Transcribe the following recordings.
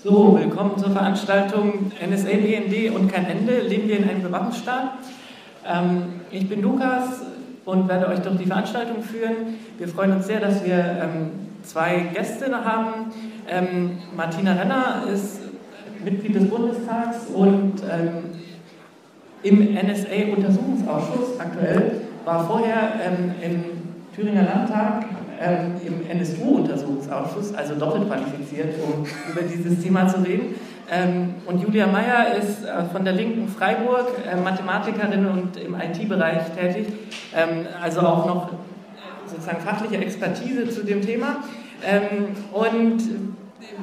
So, willkommen zur Veranstaltung NSA BND und kein Ende. Leben wir in einem Bewachungsstaat? Ähm, ich bin Lukas und werde euch durch die Veranstaltung führen. Wir freuen uns sehr, dass wir ähm, zwei Gäste haben. Ähm, Martina Renner ist Mitglied des Bundestags und ähm, im NSA-Untersuchungsausschuss aktuell, war vorher ähm, im Thüringer Landtag ähm, im NSU-Untersuchungsausschuss, also doppelt qualifiziert, um über dieses Thema zu reden. Ähm, und Julia Meyer ist äh, von der Linken Freiburg, äh, Mathematikerin und im IT-Bereich tätig, ähm, also auch noch sozusagen fachliche Expertise zu dem Thema. Und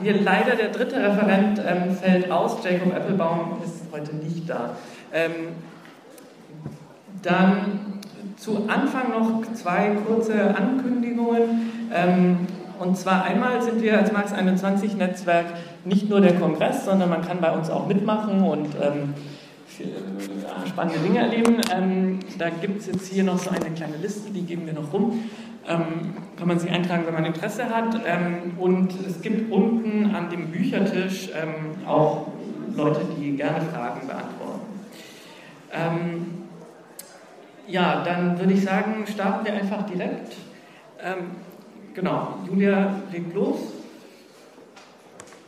wir, leider der dritte Referent fällt aus, Jacob Applebaum ist heute nicht da. Dann zu Anfang noch zwei kurze Ankündigungen. Ähm, und zwar einmal sind wir als Max 21 Netzwerk nicht nur der Kongress, sondern man kann bei uns auch mitmachen und ähm, äh, spannende Dinge erleben. Ähm, da gibt es jetzt hier noch so eine kleine Liste, die geben wir noch rum. Kann man sich eintragen, wenn man Interesse hat. Und es gibt unten an dem Büchertisch auch Leute, die gerne Fragen beantworten. Ja, dann würde ich sagen, starten wir einfach direkt. Ähm, genau, Julia legt los.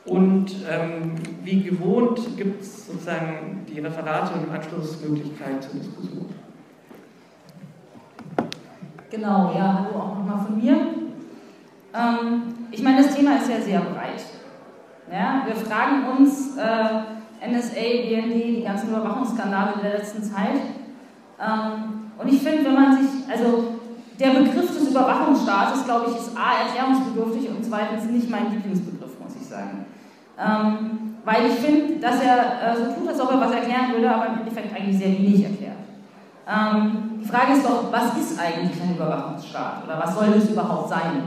Und ähm, wie gewohnt gibt es sozusagen die Referate und im Anschluss Möglichkeit zur Diskussion. Genau, ja, hallo auch nochmal von mir. Ähm, ich meine, das Thema ist ja sehr breit. Ja, wir fragen uns, äh, NSA, BND, die ganzen Überwachungsskandale der letzten Zeit, ähm, und ich finde, wenn man sich, also der Begriff des Überwachungsstaates, glaube ich, ist A, erklärungsbedürftig und zweitens nicht mein Lieblingsbegriff, muss ich sagen. Ähm, weil ich finde, dass er äh, so tut, als ob er was erklären würde, aber im Endeffekt eigentlich sehr wenig erklärt. Ähm, die Frage ist doch, was ist eigentlich ein Überwachungsstaat oder was soll das überhaupt sein?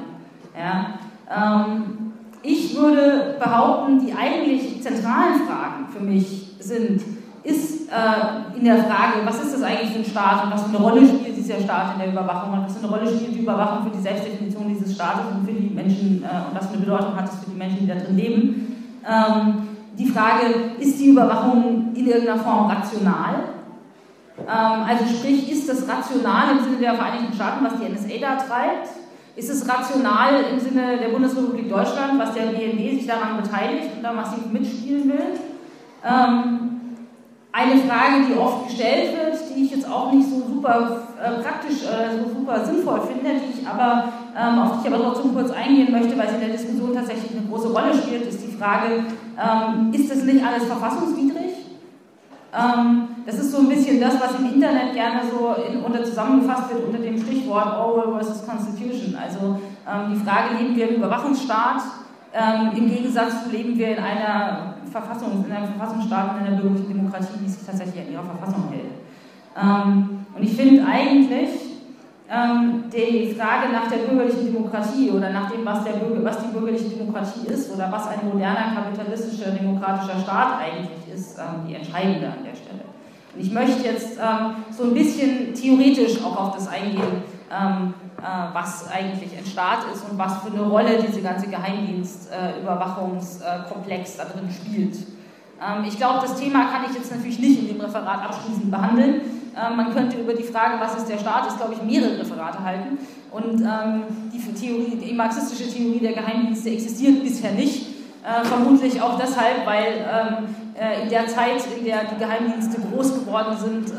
Ja? Ähm, ich würde behaupten, die eigentlich zentralen Fragen für mich sind, ist äh, in der Frage, was ist das eigentlich für ein Staat und was für eine Rolle spielt dieser Staat in der Überwachung und was für eine Rolle spielt die Überwachung für die Selbstdefinition dieses Staates und für die Menschen äh, und was für eine Bedeutung hat es für die Menschen, die da drin leben. Ähm, die Frage, ist die Überwachung in irgendeiner Form rational? Ähm, also sprich, ist das rational im Sinne der Vereinigten Staaten, was die NSA da treibt? Ist es rational im Sinne der Bundesrepublik Deutschland, was der BND sich daran beteiligt und da massiv mitspielen will? Ähm, eine Frage, die oft gestellt wird, die ich jetzt auch nicht so super äh, praktisch, äh, so super sinnvoll finde, die ich aber, ähm, auf die ich aber trotzdem kurz eingehen möchte, weil sie in der Diskussion tatsächlich eine große Rolle spielt, ist die Frage, ähm, ist das nicht alles verfassungswidrig? Ähm, das ist so ein bisschen das, was im Internet gerne so in, unter zusammengefasst wird unter dem Stichwort Orwell versus Constitution. Also ähm, die Frage, leben wir im Überwachungsstaat? Ähm, Im Gegensatz leben wir in einer Verfassung, in einem Verfassungsstaat, in einer bürgerlichen Demokratie, die sich tatsächlich an ihrer Verfassung hält. Ähm, und ich finde eigentlich ähm, die Frage nach der bürgerlichen Demokratie oder nach dem, was, der Bürger, was die bürgerliche Demokratie ist oder was ein moderner kapitalistischer demokratischer Staat eigentlich ist, ähm, die entscheidende an der Stelle. Und ich möchte jetzt ähm, so ein bisschen theoretisch auch auf das eingehen, ähm, äh, was eigentlich ein Staat ist und was für eine Rolle diese ganze Geheimdienstüberwachungskomplex da drin spielt. Ähm, ich glaube, das Thema kann ich jetzt natürlich nicht in dem Referat abschließend behandeln. Ähm, man könnte über die Frage, was ist der Staat, ist, glaube ich, mehrere Referate halten. Und ähm, die, Theorie, die marxistische Theorie der Geheimdienste existiert bisher nicht. Äh, vermutlich auch deshalb, weil äh, in der Zeit, in der die Geheimdienste groß geworden sind,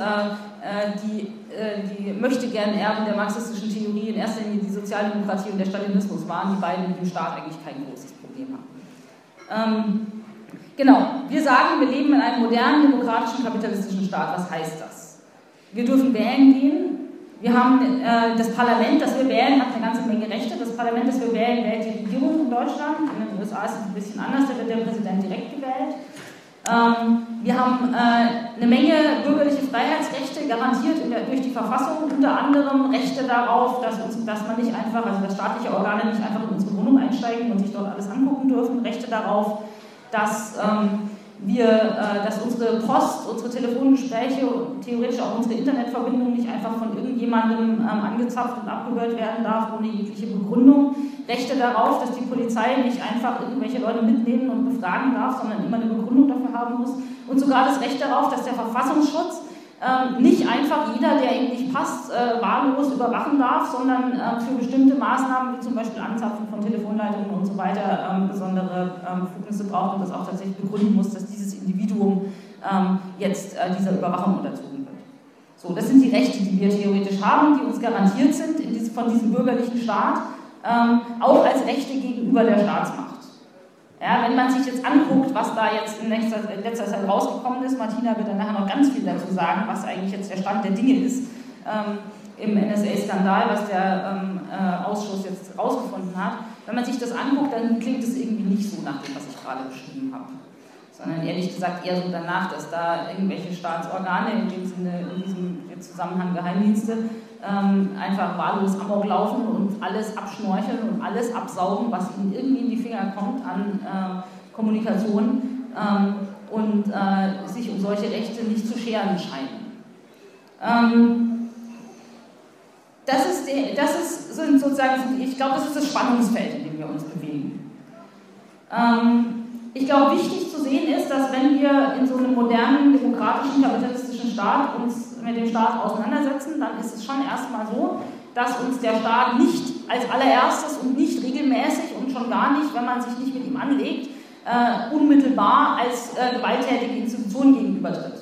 die äh, die möchte gern Erben der marxistischen Theorie in erster Linie die Sozialdemokratie und der Stalinismus waren, die beiden mit dem Staat eigentlich kein großes Problem haben. Ähm, genau, wir sagen, wir leben in einem modernen, demokratischen, kapitalistischen Staat. Was heißt das? Wir dürfen wählen gehen. Wir haben äh, das Parlament, das wir wählen, hat eine ganze Menge Rechte. Das Parlament, das wir wählen, wählt die Regierung in Deutschland. In den USA ist es ein bisschen anders, da wird der Präsident direkt gewählt. Ähm, wir haben äh, eine Menge bürgerliche Freiheitsrechte garantiert der, durch die Verfassung, unter anderem Rechte darauf, dass, uns, dass man nicht einfach, also dass staatliche Organe nicht einfach in unsere Wohnung einsteigen und sich dort alles angucken dürfen, Rechte darauf, dass ähm, wir, äh, dass unsere Post, unsere Telefongespräche und theoretisch auch unsere Internetverbindung nicht einfach von irgendjemandem ähm, angezapft und abgehört werden darf, ohne jegliche Begründung. Rechte darauf, dass die Polizei nicht einfach irgendwelche Leute mitnehmen und befragen darf, sondern immer eine Begründung dafür haben muss. Und sogar das Recht darauf, dass der Verfassungsschutz ähm, nicht einfach jeder, der ihm nicht passt, äh, wahllos überwachen darf, sondern äh, für bestimmte Maßnahmen, wie zum Beispiel Anzapfen von Telefonleitungen und so weiter, ähm, besondere ähm, Befugnisse braucht und das auch tatsächlich begründen muss, dass Individuum jetzt äh, dieser Überwachung unterzogen wird. So, das sind die Rechte, die wir theoretisch haben, die uns garantiert sind von diesem bürgerlichen Staat, auch als Rechte gegenüber der Staatsmacht. Ja, wenn man sich jetzt anguckt, was da jetzt in letzter, in letzter, Zeit rausgekommen ist, Martina wird dann nachher noch ganz viel dazu sagen, was eigentlich jetzt der Stand der Dinge ist ähm, im NSA-Skandal, was der ähm, äh, Ausschuss jetzt rausgefunden hat. Wenn man sich das anguckt, dann klingt es irgendwie nicht so nach dem, was ich gerade beschrieben habe. Sondern ehrlich gesagt eher so danach, dass da irgendwelche Staatsorgane, in dem Sinne, in diesem Zusammenhang Geheimdienste, ähm, einfach wahllos Amok laufen und alles abschnorcheln und alles absaugen, was ihnen irgendwie in die Finger kommt an äh, Kommunikation ähm, und äh, sich um solche Rechte nicht zu scheren scheinen. Ähm, das ist, die, das ist sind sozusagen, ich glaube, das ist das Spannungsfeld, in dem wir uns bewegen. Ähm, ich glaube, wichtig zu sehen ist, dass wenn wir in so einem modernen, demokratischen, kapitalistischen Staat uns mit dem Staat auseinandersetzen, dann ist es schon erstmal so, dass uns der Staat nicht als allererstes und nicht regelmäßig und schon gar nicht, wenn man sich nicht mit ihm anlegt, äh, unmittelbar als äh, gewalttätige Institution gegenübertritt.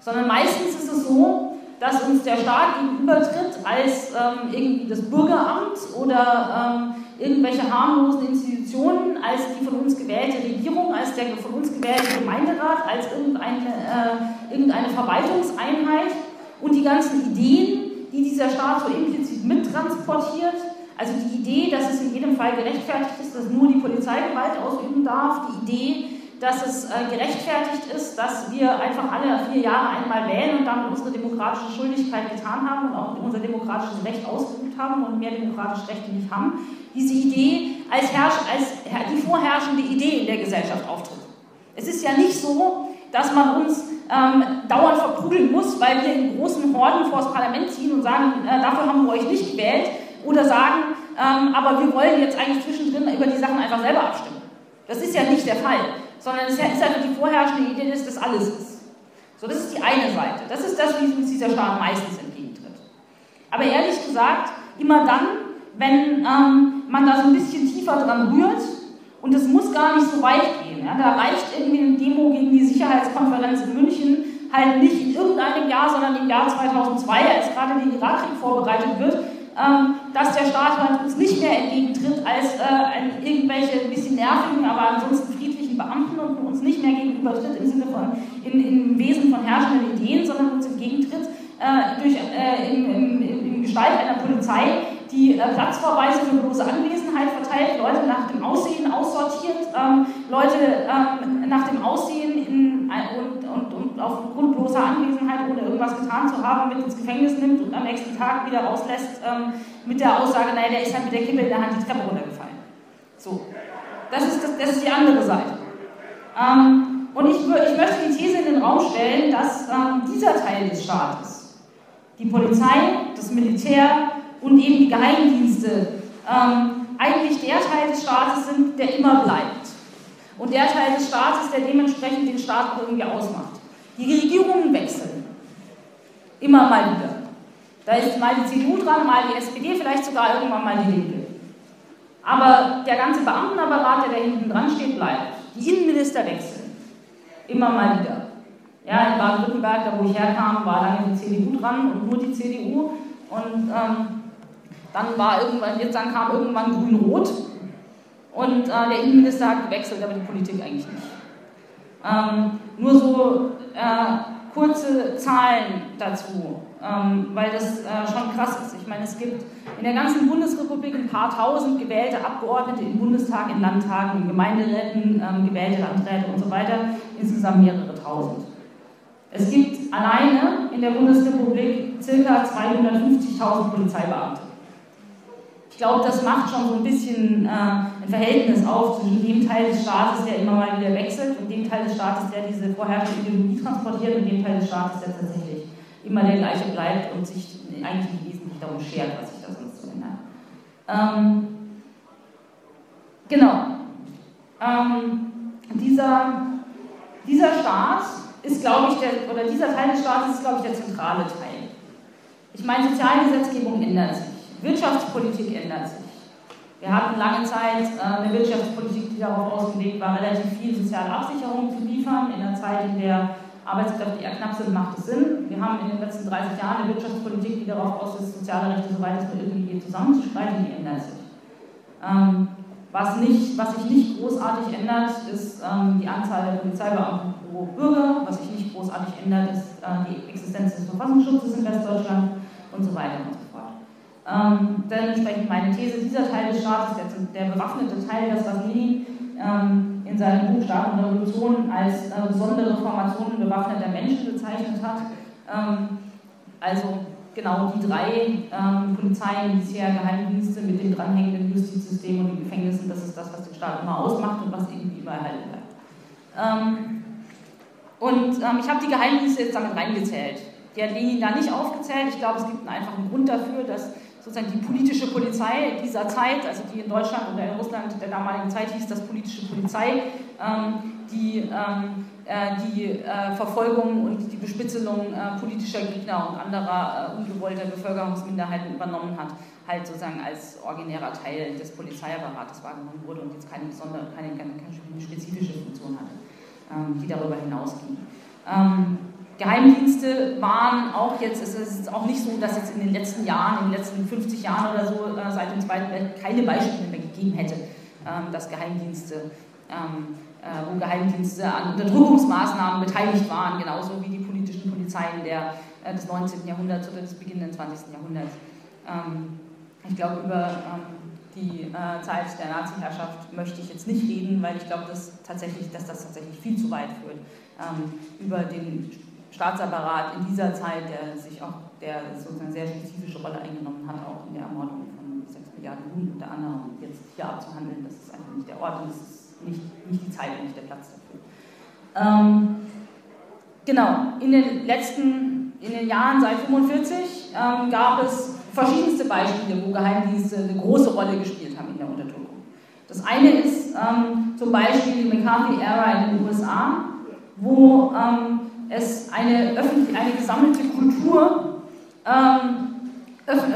Sondern meistens ist es so, dass uns der Staat gegenübertritt als ähm, irgendwie das Bürgeramt oder ähm, irgendwelche harmlosen Institutionen, als die von uns gewählte Regierung, als der von uns gewählte Gemeinderat, als irgendeine, äh, irgendeine Verwaltungseinheit. Und die ganzen Ideen, die dieser Staat so implizit mittransportiert, also die Idee, dass es in jedem Fall gerechtfertigt ist, dass nur die Polizei Gewalt ausüben darf, die Idee, dass es äh, gerechtfertigt ist, dass wir einfach alle vier Jahre einmal wählen und damit unsere demokratische Schuldigkeit getan haben und auch unser demokratisches Recht ausgeübt haben und mehr demokratische Rechte nicht haben. Diese Idee als, Herrsch als die vorherrschende Idee in der Gesellschaft auftritt. Es ist ja nicht so, dass man uns ähm, dauernd verprügeln muss, weil wir in großen Horden vor das Parlament ziehen und sagen, äh, dafür haben wir euch nicht gewählt, oder sagen, ähm, aber wir wollen jetzt eigentlich zwischendrin über die Sachen einfach selber abstimmen. Das ist ja nicht der Fall, sondern es ist einfach die vorherrschende Idee, dass das alles ist. So, das ist die eine Seite. Das ist das, wie uns dieser Staat meistens entgegentritt. Aber ehrlich gesagt, immer dann, wenn ähm, man da so ein bisschen tiefer dran rührt, und es muss gar nicht so weit gehen. Ja? Da reicht irgendwie eine Demo gegen die Sicherheitskonferenz in München halt nicht in irgendeinem Jahr, sondern im Jahr 2002, als gerade der Irakkrieg vorbereitet wird, ähm, dass der Staat halt uns nicht mehr entgegentritt als äh, irgendwelche ein bisschen nervigen, aber ansonsten friedlichen Beamten und uns nicht mehr gegenübertritt im Sinne von, in, im Wesen von herrschenden Ideen, sondern uns entgegentritt äh, durch, äh, in, in, in, Gestalt einer Polizei, die äh, Platzverweise für bloße Anwesenheit verteilt, Leute nach dem Aussehen aussortiert, ähm, Leute ähm, nach dem Aussehen in, und, und, und aufgrund bloßer Anwesenheit, ohne irgendwas getan zu haben, mit ins Gefängnis nimmt und am nächsten Tag wieder rauslässt ähm, mit der Aussage, naja, der ist halt mit der Kippe in der Hand die Treppe runtergefallen. So, das ist, das, das ist die andere Seite. Ähm, und ich, ich möchte die These in den Raum stellen, dass ähm, dieser Teil des Staates, die Polizei, das Militär, und eben die Geheimdienste ähm, eigentlich der Teil des Staates sind, der immer bleibt. Und der Teil des Staates, der dementsprechend den Staat irgendwie ausmacht. Die Regierungen wechseln. Immer mal wieder. Da ist mal die CDU dran, mal die SPD, vielleicht sogar irgendwann mal die Linke. Aber der ganze Beamtenapparat, der da hinten dran steht, bleibt. Die Innenminister wechseln. Immer mal wieder. Ja, in Baden-Württemberg, da wo ich herkam, war lange die CDU dran und nur die CDU. Und ähm, dann war irgendwann, jetzt dann kam irgendwann Grün-Rot und äh, der Innenminister hat gewechselt, aber die Politik eigentlich nicht. Ähm, nur so äh, kurze Zahlen dazu, ähm, weil das äh, schon krass ist. Ich meine, es gibt in der ganzen Bundesrepublik ein paar tausend gewählte Abgeordnete im Bundestag, in Landtagen, in Gemeinderäten, ähm, gewählte Landräte und so weiter, insgesamt mehrere tausend. Es gibt alleine in der Bundesrepublik ca. 250.000 Polizeibeamte. Ich glaube, das macht schon so ein bisschen äh, ein Verhältnis auf zwischen dem Teil des Staates, der immer mal wieder wechselt, und dem Teil des Staates, der diese vorherrschende Ideologie transportiert, und dem Teil des Staates, der tatsächlich immer der gleiche bleibt und sich eigentlich nicht wesentlich darum schert, was sich da sonst so ändert. Ähm, genau. Ähm, dieser, dieser Staat ist, glaube ich, der, oder dieser Teil des Staates ist, glaube ich, der zentrale Teil. Ich meine, Sozialgesetzgebung ändert sich, Wirtschaftspolitik ändert sich. Wir hatten lange Zeit äh, eine Wirtschaftspolitik, die darauf ausgelegt war, relativ viel soziale Absicherung zu liefern. In einer Zeit, in der Arbeitskräfte eher knapp sind, macht es Sinn. Wir haben in den letzten 30 Jahren eine Wirtschaftspolitik, die darauf aus ist, soziale Rechte, soweit es nur irgendwie geht, zusammenzustreiten, die ändert sich. Ähm, was, nicht, was sich nicht großartig ändert, ist ähm, die Anzahl der Polizeibeamten pro Bürger. Was sich nicht großartig ändert, ist äh, die Existenz des Verfassungsschutzes in Westdeutschland und so weiter und so fort. Ähm, dementsprechend meine These, dieser Teil des Staates, der, der bewaffnete Teil, das was Lenin ähm, in seinem Buch Staat Revolution als äh, besondere Formation bewaffneter Menschen bezeichnet hat, ähm, also genau die drei ähm, Polizeien, Militär, Geheimdienste mit dem dranhängenden Justizsystem und den Gefängnissen, das ist das, was den Staat immer ausmacht und was irgendwie überall halten bleibt. Ähm, und ähm, ich habe die Geheimdienste jetzt damit reingezählt. Die hat Lenin da nicht aufgezählt. Ich glaube, es gibt einen Grund dafür, dass sozusagen die politische Polizei dieser Zeit, also die in Deutschland oder in Russland der damaligen Zeit hieß das politische Polizei, ähm, die ähm, äh, die äh, Verfolgung und die Bespitzelung äh, politischer Gegner und anderer ungewollter Bevölkerungsminderheiten übernommen hat, halt sozusagen als originärer Teil des Polizeiapparates wahrgenommen wurde und jetzt keine besondere, keine, keine, keine spezifische Funktion hatte, ähm, die darüber hinausging. Ähm, Geheimdienste waren auch jetzt, es ist auch nicht so, dass jetzt in den letzten Jahren, in den letzten 50 Jahren oder so, seit dem Zweiten Weltkrieg keine Beispiele mehr gegeben hätte, ähm, dass Geheimdienste äh, wo Geheimdienste an Unterdrückungsmaßnahmen beteiligt waren, genauso wie die politischen Polizeien der, äh, des 19. Jahrhunderts oder des beginnenden 20. Jahrhunderts. Ähm, ich glaube, über ähm, die äh, Zeit der Nazi-Herrschaft möchte ich jetzt nicht reden, weil ich glaube, dass, tatsächlich, dass das tatsächlich viel zu weit führt. Ähm, über den Staatsapparat in dieser Zeit, der sich auch der sozusagen sehr spezifische Rolle eingenommen hat, auch in der Ermordung von 6 Milliarden Juden unter anderem, jetzt hier abzuhandeln, das ist einfach nicht der Ort und das ist nicht, nicht die Zeit und nicht der Platz dafür. Ähm, genau, in den letzten, in den Jahren seit 1945 ähm, gab es verschiedenste Beispiele, wo Geheimdienste eine große Rolle gespielt haben in der Unterdrückung. Das eine ist ähm, zum Beispiel die McCarthy-Ära in den USA, wo ähm, es eine, eine gesammelte Kultur ähm,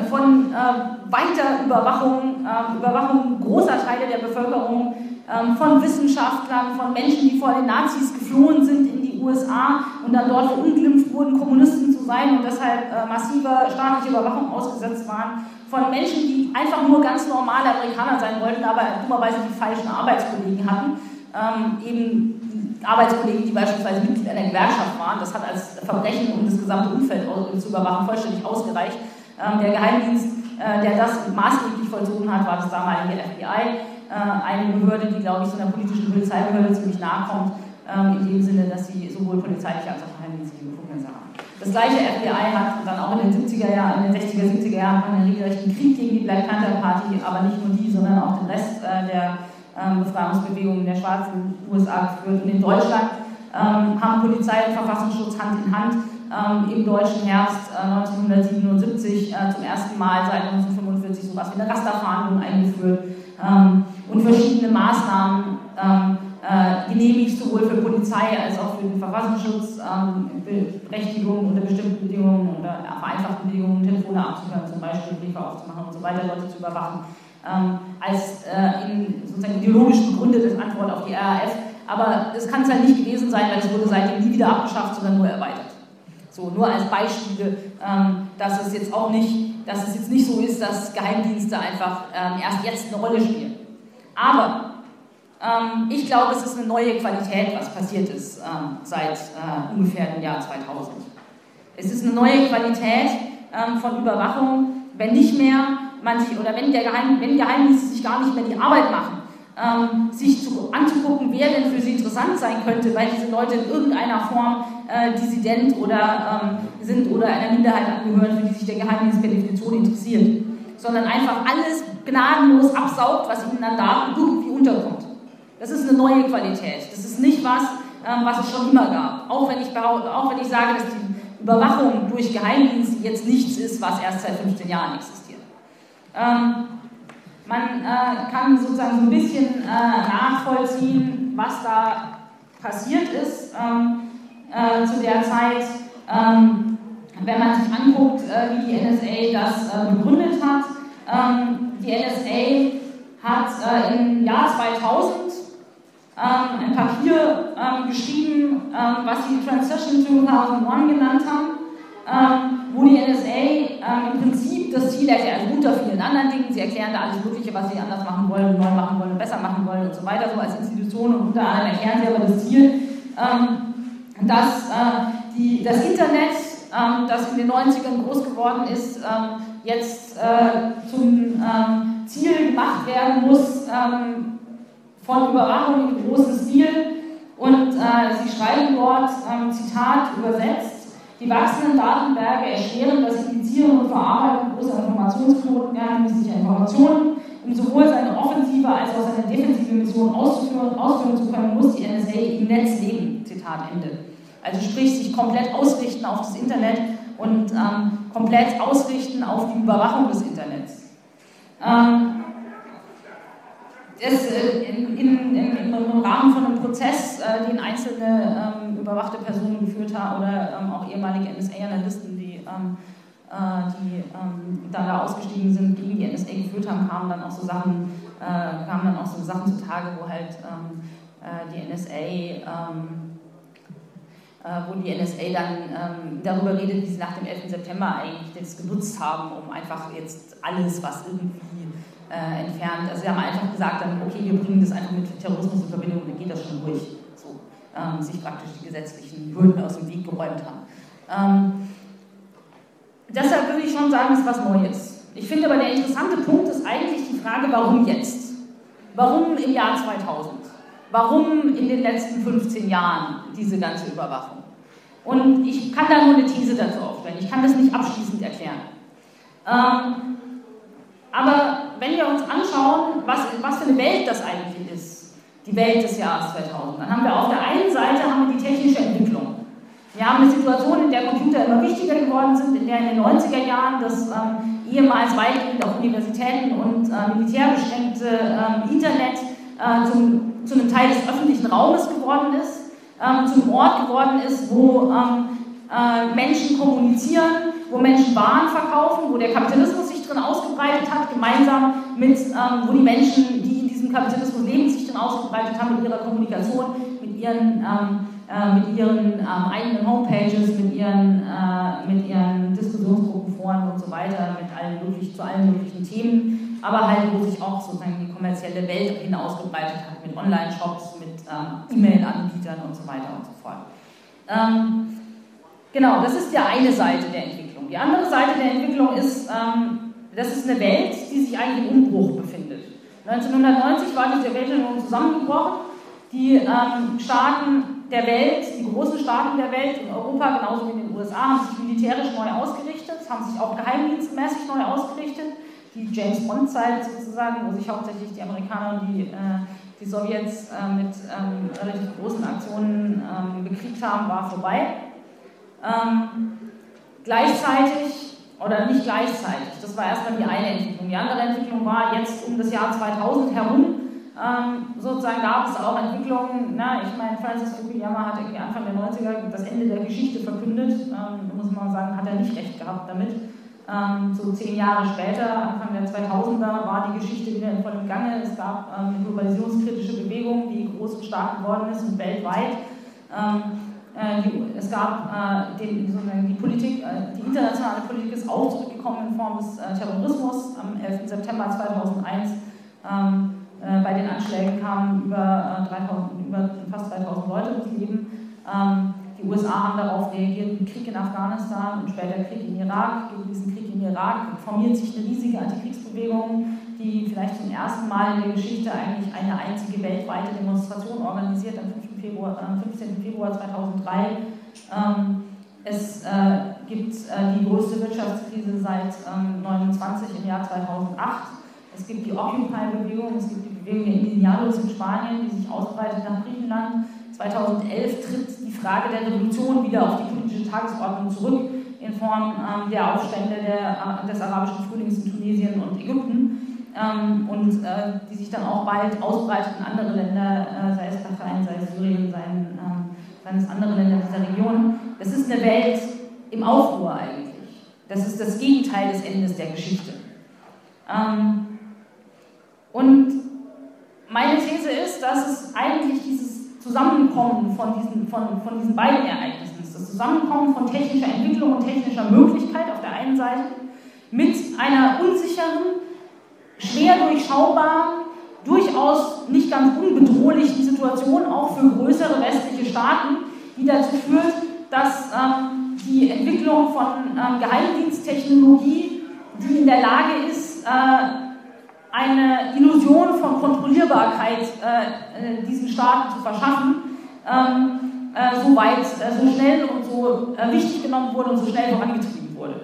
von äh, weiter Überwachung, äh, Überwachung großer Teile der Bevölkerung ähm, von Wissenschaftlern, von Menschen, die vor den Nazis geflohen sind in die USA und dann dort verunglimpft wurden, Kommunisten zu sein und deshalb äh, massiver staatlicher Überwachung ausgesetzt waren, von Menschen, die einfach nur ganz normale Amerikaner sein wollten, aber dummerweise die falschen Arbeitskollegen hatten. Ähm, eben Arbeitskollegen, die beispielsweise Mitglied einer Gewerkschaft waren. Das hat als Verbrechen, um das gesamte Umfeld zu überwachen, vollständig ausgereicht. Ähm, der Geheimdienst, äh, der das maßgeblich vollzogen hat, war das damalige FBI äh, eine Behörde, die, glaube ich, so einer politischen Polizeibehörde ziemlich nahe kommt, ähm, in dem Sinne, dass sie sowohl polizeiliche als auch geheimdienstliche Befugnisse haben. Das gleiche FBI hat dann auch in den 70er Jahren, in den 60er, 70er Jahren einen regelrechten Krieg gegen die Black Panther Party, aber nicht nur die, sondern auch den Rest äh, der ähm, Befreiungsbewegungen der schwarzen USA geführt. Und in Deutschland ähm, haben Polizei und Verfassungsschutz Hand in Hand ähm, im deutschen Herbst äh, 1977 äh, zum ersten Mal seit 1945 so etwas wie eine Rasterfahndung eingeführt. Und verschiedene Maßnahmen äh, genehmigt, sowohl für Polizei als auch für den Verfassungsschutz, ähm, Berechtigung unter bestimmten Bedingungen oder vereinfachten Bedingungen, Telefone abzuhören, zum Beispiel Briefe aufzumachen und so weiter, Leute zu überwachen, ähm, als äh, in sozusagen ideologisch begründete Antwort auf die RAF. Aber es kann es halt nicht gewesen sein, weil es wurde seitdem nie wieder abgeschafft, sondern nur erweitert. So, nur als Beispiele, ähm, dass es jetzt auch nicht, dass es jetzt nicht so ist, dass Geheimdienste einfach ähm, erst jetzt eine Rolle spielen. Aber ähm, ich glaube, es ist eine neue Qualität, was passiert ist ähm, seit äh, ungefähr dem Jahr 2000. Es ist eine neue Qualität ähm, von Überwachung, wenn nicht mehr man sich oder wenn, der Geheim, wenn Geheimdienste sich gar nicht mehr die Arbeit machen, ähm, sich zu, anzugucken, wer denn für sie interessant sein könnte, weil diese Leute in irgendeiner Form äh, Dissident oder ähm, sind oder einer Minderheit angehören, für die sich der Geheimdienst per Definition interessiert, sondern einfach alles gnadenlos absaugt, was ihnen an Daten irgendwie unterkommt. Das ist eine neue Qualität. Das ist nicht was, ähm, was es schon immer gab. Auch wenn, ich auch wenn ich sage, dass die Überwachung durch Geheimdienste jetzt nichts ist, was erst seit 15 Jahren existiert. Ähm, man äh, kann sozusagen so ein bisschen äh, nachvollziehen, was da passiert ist ähm, äh, zu der Zeit, ähm, wenn man sich anguckt, äh, wie die NSA das äh, begründet hat. Ähm, die NSA hat äh, im Jahr 2000 ähm, ein Papier ähm, geschrieben, was sie Transition 2001 genannt haben, wo die NSA im Prinzip das Ziel erklärt, also unter vielen anderen Dingen, sie erklären da alles Mögliche, was sie anders machen wollen, neu machen wollen, besser machen wollen und so weiter, so als Institution und unter anderem erklären sie aber das Ziel, dass äh, die, das Internet, das in den 90ern groß geworden ist, jetzt äh, zum Ziel gemacht werden muss, von Überwachung im großen Stil. Und äh, sie schreiben dort, ähm, Zitat übersetzt, die wachsenden Datenberge erschweren das Indizieren und Verarbeiten großer Informationsknoten, mehrheitlicher Informationen. Um sowohl seine offensive als auch seine defensive Mission auszuführen, ausführen zu können, muss die NSA im Netz leben. Zitat Ende. Also sprich, sich komplett ausrichten auf das Internet und ähm, komplett ausrichten auf die Überwachung des Internets. Ähm, das, äh, in, in, in, im Rahmen von einem Prozess, äh, den einzelne ähm, überwachte Personen geführt haben oder ähm, auch ehemalige NSA-Analysten, die, ähm, äh, die ähm, dann da ausgestiegen sind, gegen die NSA geführt haben, kamen dann auch so Sachen, äh, kamen dann auch so Sachen zutage, wo halt ähm, äh, die NSA ähm, äh, wo die NSA dann darüber redet, wie sie nach dem 11. September eigentlich das genutzt haben, um einfach jetzt alles, was irgendwie äh, entfernt. Also sie haben einfach gesagt, dann, okay, wir bringen das einfach mit Terrorismus in Verbindung, dann geht das schon durch. Ähm, sich praktisch die gesetzlichen Hürden aus dem Weg geräumt haben. Ähm, deshalb würde ich schon sagen, es ist was Neues. Ich finde aber der interessante Punkt ist eigentlich die Frage, warum jetzt? Warum im Jahr 2000? Warum in den letzten 15 Jahren diese ganze Überwachung? Und ich kann da nur eine These dazu aufstellen. Ich kann das nicht abschließend erklären. Ähm, aber wenn wir uns anschauen, was, was für eine Welt das eigentlich ist, die Welt des Jahres 2000, dann haben wir auf der einen Seite haben wir die technische Entwicklung. Wir haben eine Situation, in der Computer immer wichtiger geworden sind, in der in den 90er Jahren das ähm, ehemals weitgehend auf Universitäten und äh, Militär beschränkte ähm, Internet äh, zum, zu einem Teil des öffentlichen Raumes geworden ist, ähm, zum Ort geworden ist, wo ähm, äh, Menschen kommunizieren, wo Menschen Waren verkaufen, wo der Kapitalismus sich drin ausgebreitet hat, gemeinsam mit, ähm, wo die Menschen, diesem Kapitalismus leben, sich drin ausgebreitet haben mit ihrer Kommunikation, mit ihren, ähm, äh, mit ihren ähm, eigenen Homepages, mit ihren, äh, mit ihren Diskussionsgruppen, Foren und so weiter, mit allen möglichen, zu allen möglichen Themen, aber halt, wo sich auch sozusagen die kommerzielle Welt hin ausgebreitet hat, mit Online-Shops, mit ähm, E-Mail-Anbietern und so weiter und so fort. Ähm, genau, das ist die eine Seite der Entwicklung. Die andere Seite der Entwicklung ist, ähm, das ist eine Welt, die sich eigentlich im Umbruch befindet. 1990 war diese Weltunion zusammengebrochen. Die ähm, Staaten der Welt, die großen Staaten der Welt, in Europa genauso wie in den USA, haben sich militärisch neu ausgerichtet, haben sich auch geheimdienstmäßig neu ausgerichtet. Die James Bond-Zeit sozusagen, wo sich hauptsächlich die Amerikaner und die, äh, die Sowjets äh, mit ähm, relativ großen Aktionen ähm, bekriegt haben, war vorbei. Ähm, gleichzeitig oder nicht gleichzeitig. Das war erstmal die eine Entwicklung. Die andere Entwicklung war jetzt um das Jahr 2000 herum. Ähm, sozusagen gab es auch Entwicklungen, na, ich meine, Francis Fukuyama hat irgendwie Anfang der 90er das Ende der Geschichte verkündet. Ähm, muss man sagen, hat er nicht recht gehabt damit. Ähm, so zehn Jahre später, Anfang der 2000er, war die Geschichte wieder in vollem Gange. Es gab ähm, eine globalisierungskritische Bewegung, die groß und stark geworden ist und weltweit. Ähm, äh, die, es gab äh, den, die Politik, äh, die internationale Politik ist auch zurückgekommen in Form des äh, Terrorismus. Am 11. September 2001 ähm, äh, bei den Anschlägen kamen über, 3000, über fast 3000 Leute ums Leben. Ähm, die USA haben darauf reagiert mit Krieg in Afghanistan und später Krieg in Irak. Gegen diesen Krieg in Irak formiert sich eine riesige Antikriegsbewegung, die vielleicht zum ersten Mal in der Geschichte eigentlich eine einzige weltweite Demonstration organisiert am 5. Februar, äh, 15. Februar 2003. Ähm, es äh, gibt äh, die größte Wirtschaftskrise seit ähm, 29 im Jahr 2008. Es gibt die Occupy-Bewegung, es gibt die wegen der Indignados in Spanien, die sich ausbreitet nach Griechenland. 2011 tritt die Frage der Revolution wieder auf die politische Tagesordnung zurück in Form ähm, der Aufstände der, äh, des arabischen Frühlings in Tunesien und Ägypten ähm, und äh, die sich dann auch bald ausbreitet in andere Länder, äh, sei es Bahrain, sei es Syrien, sei, ähm, seien es andere Länder dieser Region. Das ist eine Welt im Aufruhr eigentlich. Das ist das Gegenteil des Endes der Geschichte. Ähm, und meine These ist, dass es eigentlich dieses Zusammenkommen von diesen, von, von diesen beiden Ereignissen ist, das Zusammenkommen von technischer Entwicklung und technischer Möglichkeit auf der einen Seite mit einer unsicheren, schwer durchschaubaren, durchaus nicht ganz unbedrohlichen Situation auch für größere westliche Staaten, die dazu führt, dass ähm, die Entwicklung von ähm, Geheimdiensttechnologie, die in der Lage ist, äh, eine Illusion von Kontrollierbarkeit äh, äh, diesen Staaten zu verschaffen, ähm, äh, so weit, äh, so schnell und so äh, wichtig genommen wurde und so schnell vorangetrieben wurde.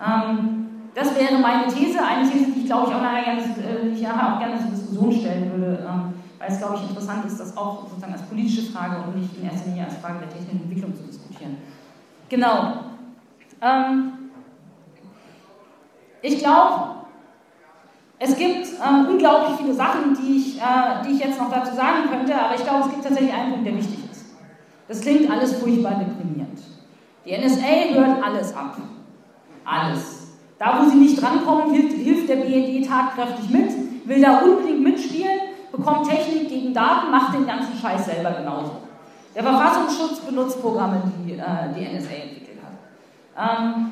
Ähm, das wäre meine These, eine These, die ich glaube ich auch nachher gerne, äh, die ich auch gerne zur Diskussion stellen würde, ähm, weil es glaube ich interessant ist, das auch sozusagen als politische Frage und nicht in erster Linie als Frage der technischen Entwicklung zu diskutieren. Genau. Ähm, ich glaube, es gibt ähm, unglaublich viele Sachen, die ich, äh, die ich jetzt noch dazu sagen könnte, aber ich glaube, es gibt tatsächlich einen Punkt, der wichtig ist. Das klingt alles furchtbar deprimierend. Die NSA hört alles ab. Alles. Da, wo sie nicht drankommen, hilft, hilft der BND tatkräftig mit, will da unbedingt mitspielen, bekommt Technik gegen Daten, macht den ganzen Scheiß selber genauso. Der Verfassungsschutz benutzt Programme, die äh, die NSA entwickelt hat. Ähm,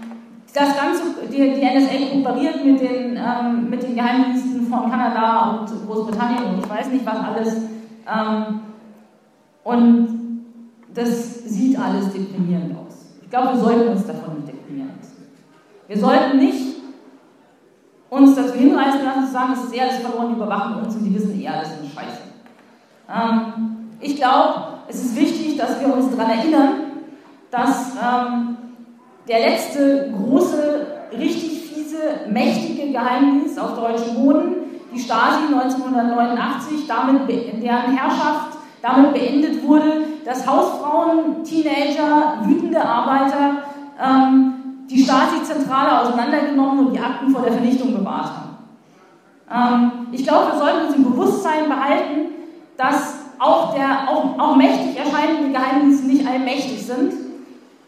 das Ganze, die, die NSA kooperiert mit den, ähm, mit den Geheimdiensten von Kanada und Großbritannien und ich weiß nicht was alles. Ähm, und das sieht alles deprimierend aus. Ich glaube, wir sollten uns davon nicht. Wir sollten nicht uns dazu hinreißen lassen, zu sagen, es ist eher alles verloren, die überwachen uns und die wissen eher alles ist Scheiße. Ähm, ich glaube, es ist wichtig, dass wir uns daran erinnern, dass ähm, der letzte große, richtig fiese, mächtige Geheimdienst auf deutschem Boden, die Stasi 1989, damit deren Herrschaft damit beendet wurde, dass Hausfrauen, Teenager, wütende Arbeiter ähm, die Stasi-Zentrale auseinandergenommen und die Akten vor der Vernichtung bewahrt haben. Ähm, ich glaube, wir sollten uns im Bewusstsein behalten, dass auch, der, auch, auch mächtig erscheinende Geheimdienste nicht allmächtig sind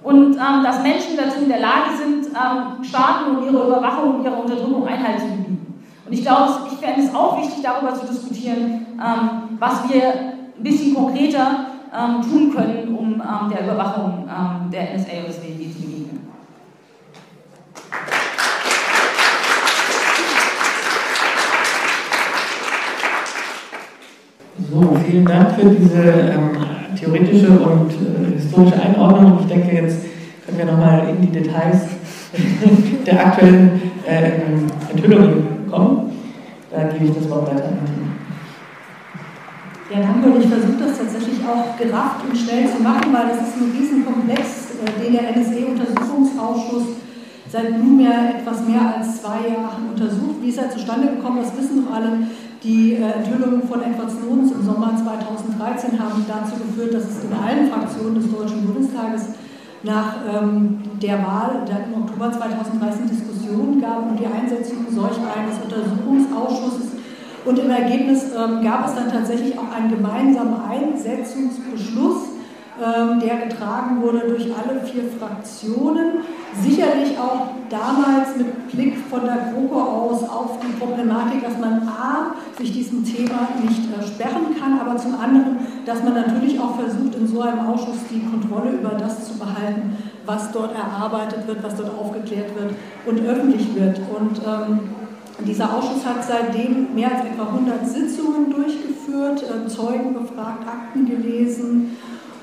und ähm, dass Menschen dazu in der Lage sind, ähm, Staaten und ihre Überwachung und ihre Unterdrückung Einhalt zu gebieten. Und ich glaube, ich fände es auch wichtig, darüber zu diskutieren, ähm, was wir ein bisschen konkreter ähm, tun können, um ähm, der Überwachung ähm, der NSA und des So, vielen Dank für diese ähm, theoretische und äh, historische Einordnung. Ich denke, jetzt können wir nochmal in die Details der aktuellen äh, Enthüllungen kommen. Da gebe ich das Wort weiter an ja, danke. Und ich versuche das tatsächlich auch gerafft und schnell zu machen, weil das ist ein Riesenkomplex, äh, den der NSE-Untersuchungsausschuss seit nunmehr etwas mehr als zwei Jahren untersucht. Wie ist er zustande gekommen? Das wissen doch alle. Die äh, Enthüllungen von Edward Snowden im Sommer 2013 haben dazu geführt, dass es in allen Fraktionen des Deutschen Bundestages nach ähm, der Wahl der im Oktober 2013 Diskussionen gab und die Einsetzung solch eines Untersuchungsausschusses. Und im Ergebnis ähm, gab es dann tatsächlich auch einen gemeinsamen Einsetzungsbeschluss der getragen wurde durch alle vier Fraktionen. Sicherlich auch damals mit Blick von der GroKo aus auf die Problematik, dass man A, sich diesem Thema nicht sperren kann, aber zum anderen, dass man natürlich auch versucht, in so einem Ausschuss die Kontrolle über das zu behalten, was dort erarbeitet wird, was dort aufgeklärt wird und öffentlich wird. Und ähm, dieser Ausschuss hat seitdem mehr als etwa 100 Sitzungen durchgeführt, äh, Zeugen befragt, Akten gelesen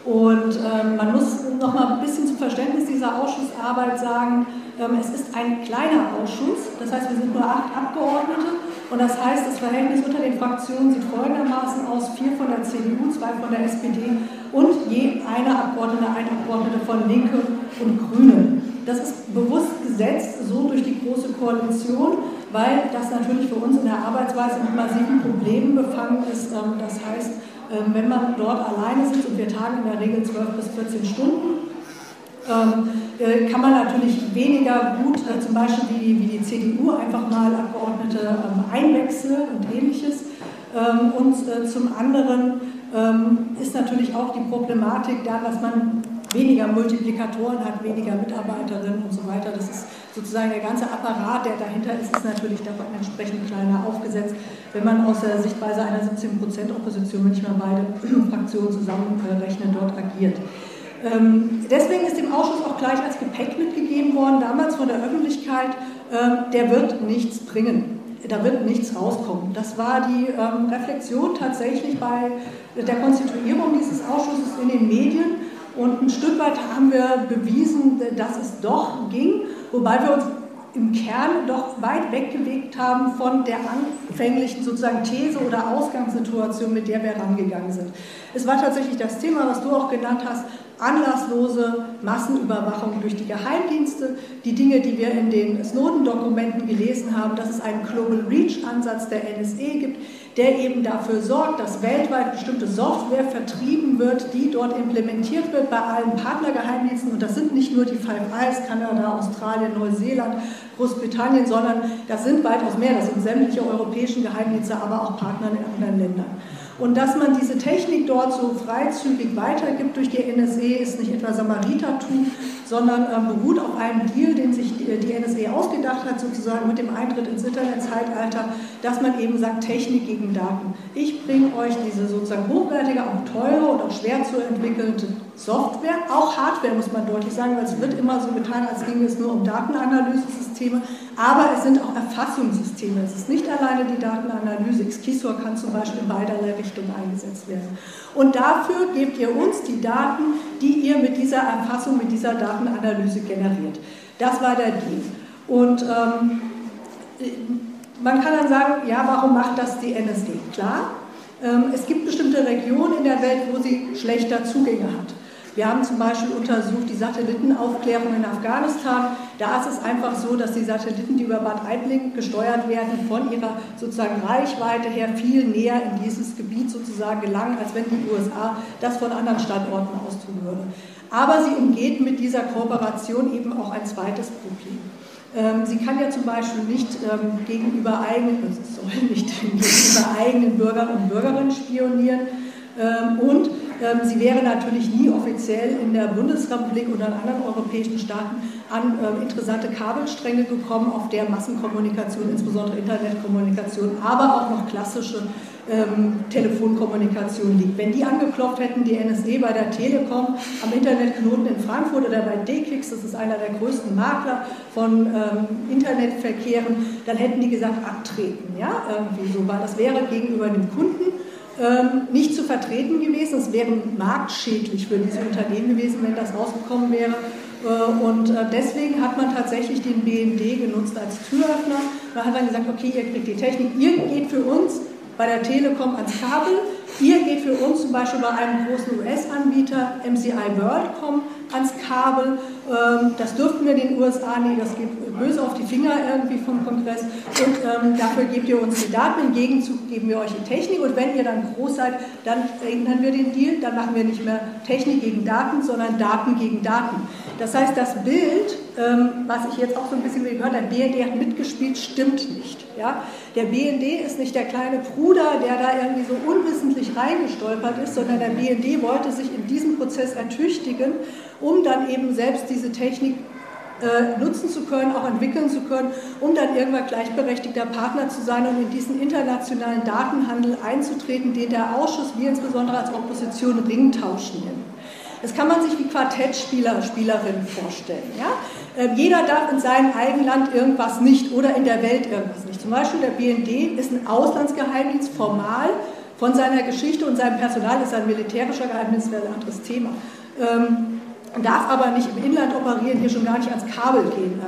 und ähm, man muss noch mal ein bisschen zum Verständnis dieser Ausschussarbeit sagen, ähm, es ist ein kleiner Ausschuss, das heißt, wir sind nur acht Abgeordnete und das heißt, das Verhältnis unter den Fraktionen sieht folgendermaßen aus, vier von der CDU, zwei von der SPD und je eine Abgeordnete, ein Abgeordneter von Linke und Grünen. Das ist bewusst gesetzt, so durch die Große Koalition, weil das natürlich für uns in der Arbeitsweise mit massiven Problemen befangen ist. Ähm, das heißt, wenn man dort alleine sitzt und wir tagen in der Regel 12 bis 14 Stunden, ähm, äh, kann man natürlich weniger gut, äh, zum Beispiel wie, wie die CDU, einfach mal Abgeordnete ähm, einwechseln und ähnliches. Ähm, und äh, zum anderen ähm, ist natürlich auch die Problematik da, dass man weniger Multiplikatoren hat, weniger Mitarbeiterinnen und so weiter. Das ist sozusagen der ganze Apparat, der dahinter ist, ist natürlich davon entsprechend kleiner aufgesetzt, wenn man aus der Sichtweise einer 17% Opposition, wenn ich mal beide Fraktionen zusammenrechne, dort agiert. Ähm, deswegen ist dem Ausschuss auch gleich als Gepäck mitgegeben worden, damals von der Öffentlichkeit, ähm, der wird nichts bringen. Da wird nichts rauskommen. Das war die ähm, Reflexion tatsächlich bei der Konstituierung dieses Ausschusses in den Medien. Und ein Stück weit haben wir bewiesen, dass es doch ging, wobei wir uns im Kern doch weit weggewegt haben von der anfänglichen sozusagen These oder Ausgangssituation, mit der wir rangegangen sind. Es war tatsächlich das Thema, was du auch genannt hast, anlasslose Massenüberwachung durch die Geheimdienste, die Dinge, die wir in den Snowden-Dokumenten gelesen haben, dass es einen Global Reach-Ansatz der NSE gibt, der eben dafür sorgt, dass weltweit bestimmte Software vertrieben wird, die dort implementiert wird bei allen Partnergeheimdiensten. Und das sind nicht nur die Five Eyes, Kanada, Australien, Neuseeland, Großbritannien, sondern das sind weitaus mehr. Das sind sämtliche europäischen Geheimdienste, aber auch Partner in anderen Ländern. Und dass man diese Technik dort so freizügig weitergibt durch die NSE, ist nicht etwa Samaritertum, sondern äh, beruht auf einem Deal, den sich die, die NSE ausgedacht hat, sozusagen mit dem Eintritt ins Internetzeitalter, dass man eben sagt, Technik gegen Daten. Ich bringe euch diese sozusagen hochwertige, auch teure und auch schwer zu entwickelnde Software, auch Hardware muss man deutlich sagen, weil es wird immer so getan, als ginge es nur um Datenanalyse-Systeme, aber es sind auch Erfassungssysteme. Es ist nicht alleine die Datenanalyse. XKISOR kann zum Beispiel in beiderlei Richtungen eingesetzt werden. Und dafür gebt ihr uns die Daten, die ihr mit dieser Erfassung, mit dieser Datenanalyse generiert. Das war der Deal. Und ähm, man kann dann sagen, ja, warum macht das die NSD? Klar, ähm, es gibt bestimmte Regionen in der Welt, wo sie schlechter Zugänge hat. Wir haben zum Beispiel untersucht die Satellitenaufklärung in Afghanistan. Da ist es einfach so, dass die Satelliten, die über Bad Aibling gesteuert werden, von ihrer sozusagen Reichweite her viel näher in dieses Gebiet sozusagen gelangen, als wenn die USA das von anderen Standorten aus tun würde. Aber sie umgeht mit dieser Kooperation eben auch ein zweites Problem. Ähm, sie kann ja zum Beispiel nicht ähm, gegenüber eigenen, soll nicht gegenüber eigenen Bürgern und Bürgerinnen spionieren. Ähm, und ähm, sie wäre natürlich nie offiziell in der Bundesrepublik oder in anderen europäischen Staaten an ähm, interessante Kabelstränge gekommen, auf der Massenkommunikation, insbesondere Internetkommunikation, aber auch noch klassische Telefonkommunikation liegt. Wenn die angeklopft hätten, die NSE bei der Telekom am Internetknoten in Frankfurt oder bei DKIX, das ist einer der größten Makler von ähm, Internetverkehren, dann hätten die gesagt, abtreten. Ja, irgendwie so, weil das wäre gegenüber dem Kunden ähm, nicht zu vertreten gewesen. Es wäre marktschädlich für diese Unternehmen gewesen, wenn das rausgekommen wäre. Äh, und äh, deswegen hat man tatsächlich den BND genutzt als Türöffner. Man hat dann gesagt, okay, ihr kriegt die Technik, ihr geht für uns bei der Telekom ans Kabel, ihr geht für uns zum Beispiel bei einem großen US-Anbieter MCI WorldCom ans Kabel. Ähm, das dürften wir den USA nicht, das geht böse auf die Finger irgendwie vom Kongress. Und ähm, dafür gebt ihr uns die Daten, im Gegenzug geben wir euch die Technik. Und wenn ihr dann groß seid, dann ändern wir den Deal, dann machen wir nicht mehr Technik gegen Daten, sondern Daten gegen Daten. Das heißt, das Bild, ähm, was ich jetzt auch so ein bisschen gehört habe, der BND hat mitgespielt, stimmt nicht. Ja? Der BND ist nicht der kleine Bruder, der da irgendwie so unwissentlich reingestolpert ist, sondern der BND wollte sich in diesem Prozess ertüchtigen um dann eben selbst diese Technik äh, nutzen zu können, auch entwickeln zu können, um dann irgendwann gleichberechtigter Partner zu sein und in diesen internationalen Datenhandel einzutreten, den der Ausschuss, wir insbesondere als Opposition, Ringtausch nennen. Das kann man sich wie Quartettspieler, Spielerinnen vorstellen. Ja? Ähm, jeder darf in seinem eigenen Land irgendwas nicht oder in der Welt irgendwas nicht. Zum Beispiel der BND ist ein Auslandsgeheimdienst formal von seiner Geschichte und seinem Personal ist ein militärischer Geheimdienst, wäre ein anderes Thema. Ähm, darf aber nicht im Inland operieren, hier schon gar nicht ans Kabel gehen.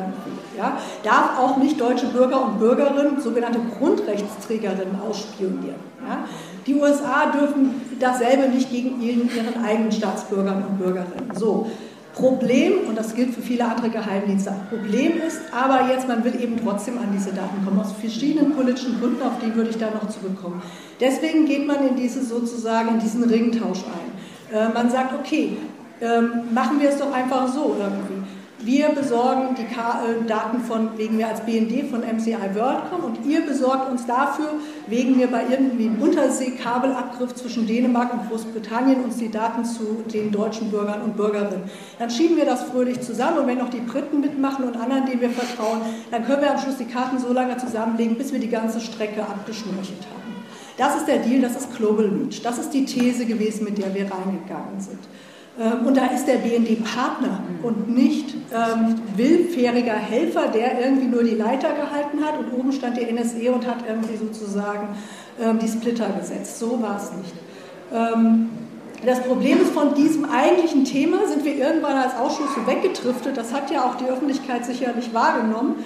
Ja? Darf auch nicht deutsche Bürger und Bürgerinnen, sogenannte Grundrechtsträgerinnen ausspionieren. Ja? Die USA dürfen dasselbe nicht gegen ihren, ihren eigenen Staatsbürgern und Bürgerinnen. So. Problem, und das gilt für viele andere Geheimdienste, Problem ist aber jetzt, man will eben trotzdem an diese Daten kommen, aus verschiedenen politischen Gründen, auf die würde ich da noch zurückkommen. Deswegen geht man in diese sozusagen, in diesen Ringtausch ein. Äh, man sagt, okay, ähm, machen wir es doch einfach so irgendwie. Wir besorgen die äh, Daten von, wegen wir als BND von MCI WorldCom und ihr besorgt uns dafür, wegen wir bei irgendwie einem Unterseekabelabgriff zwischen Dänemark und Großbritannien uns die Daten zu den deutschen Bürgern und Bürgerinnen. Dann schieben wir das fröhlich zusammen und wenn noch die Briten mitmachen und anderen, denen wir vertrauen, dann können wir am Schluss die Karten so lange zusammenlegen, bis wir die ganze Strecke abgeschnürchelt haben. Das ist der Deal, das ist Global Reach. Das ist die These gewesen, mit der wir reingegangen sind. Ähm, und da ist der BND Partner und nicht ähm, willfähriger Helfer, der irgendwie nur die Leiter gehalten hat und oben stand die NSE und hat irgendwie sozusagen ähm, die Splitter gesetzt. So war es nicht. Ähm, das Problem ist, von diesem eigentlichen Thema sind wir irgendwann als Ausschuss so weggetriftet. Das hat ja auch die Öffentlichkeit sicherlich wahrgenommen,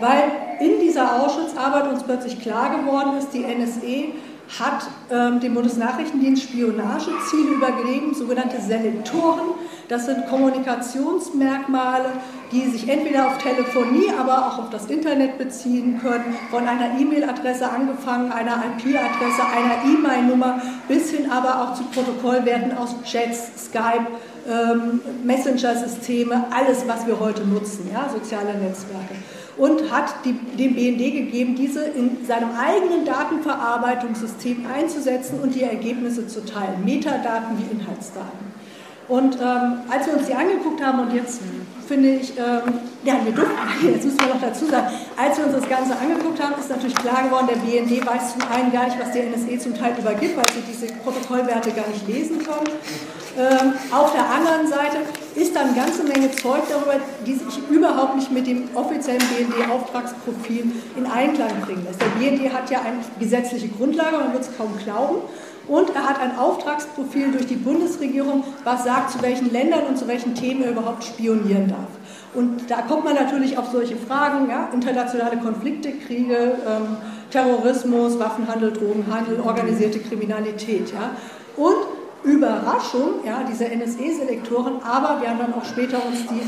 weil in dieser Ausschussarbeit uns plötzlich klar geworden ist, die NSE hat ähm, dem Bundesnachrichtendienst Spionageziele übergeben, sogenannte Selektoren. Das sind Kommunikationsmerkmale, die sich entweder auf Telefonie, aber auch auf das Internet beziehen können, von einer E-Mail-Adresse angefangen, einer IP-Adresse, einer E-Mail-Nummer, bis hin aber auch zu Protokollwerten aus Chats, Skype, ähm, Messenger-Systeme, alles, was wir heute nutzen, ja, soziale Netzwerke und hat die, dem BND gegeben, diese in seinem eigenen Datenverarbeitungssystem einzusetzen und die Ergebnisse zu teilen, Metadaten wie Inhaltsdaten. Und ähm, als wir uns die angeguckt haben und jetzt finde ich, ähm, ja, wir durften, jetzt müssen wir noch dazu sagen, als wir uns das Ganze angeguckt haben, ist natürlich klar geworden, der BND weiß zum einen gar nicht, was die NSE zum Teil übergibt, weil sie diese Protokollwerte gar nicht lesen können. Ähm, auf der anderen Seite ist da eine ganze Menge Zeug darüber, die sich überhaupt nicht mit dem offiziellen BND-Auftragsprofil in Einklang bringen lässt. Der BND hat ja eine gesetzliche Grundlage, man wird es kaum glauben. Und er hat ein Auftragsprofil durch die Bundesregierung, was sagt, zu welchen Ländern und zu welchen Themen er überhaupt spionieren darf. Und da kommt man natürlich auf solche Fragen, ja, internationale Konflikte, Kriege, ähm, Terrorismus, Waffenhandel, Drogenhandel, organisierte Kriminalität. Ja. Und Überraschung, ja, diese NSE-Selektoren, aber wir haben dann auch später uns die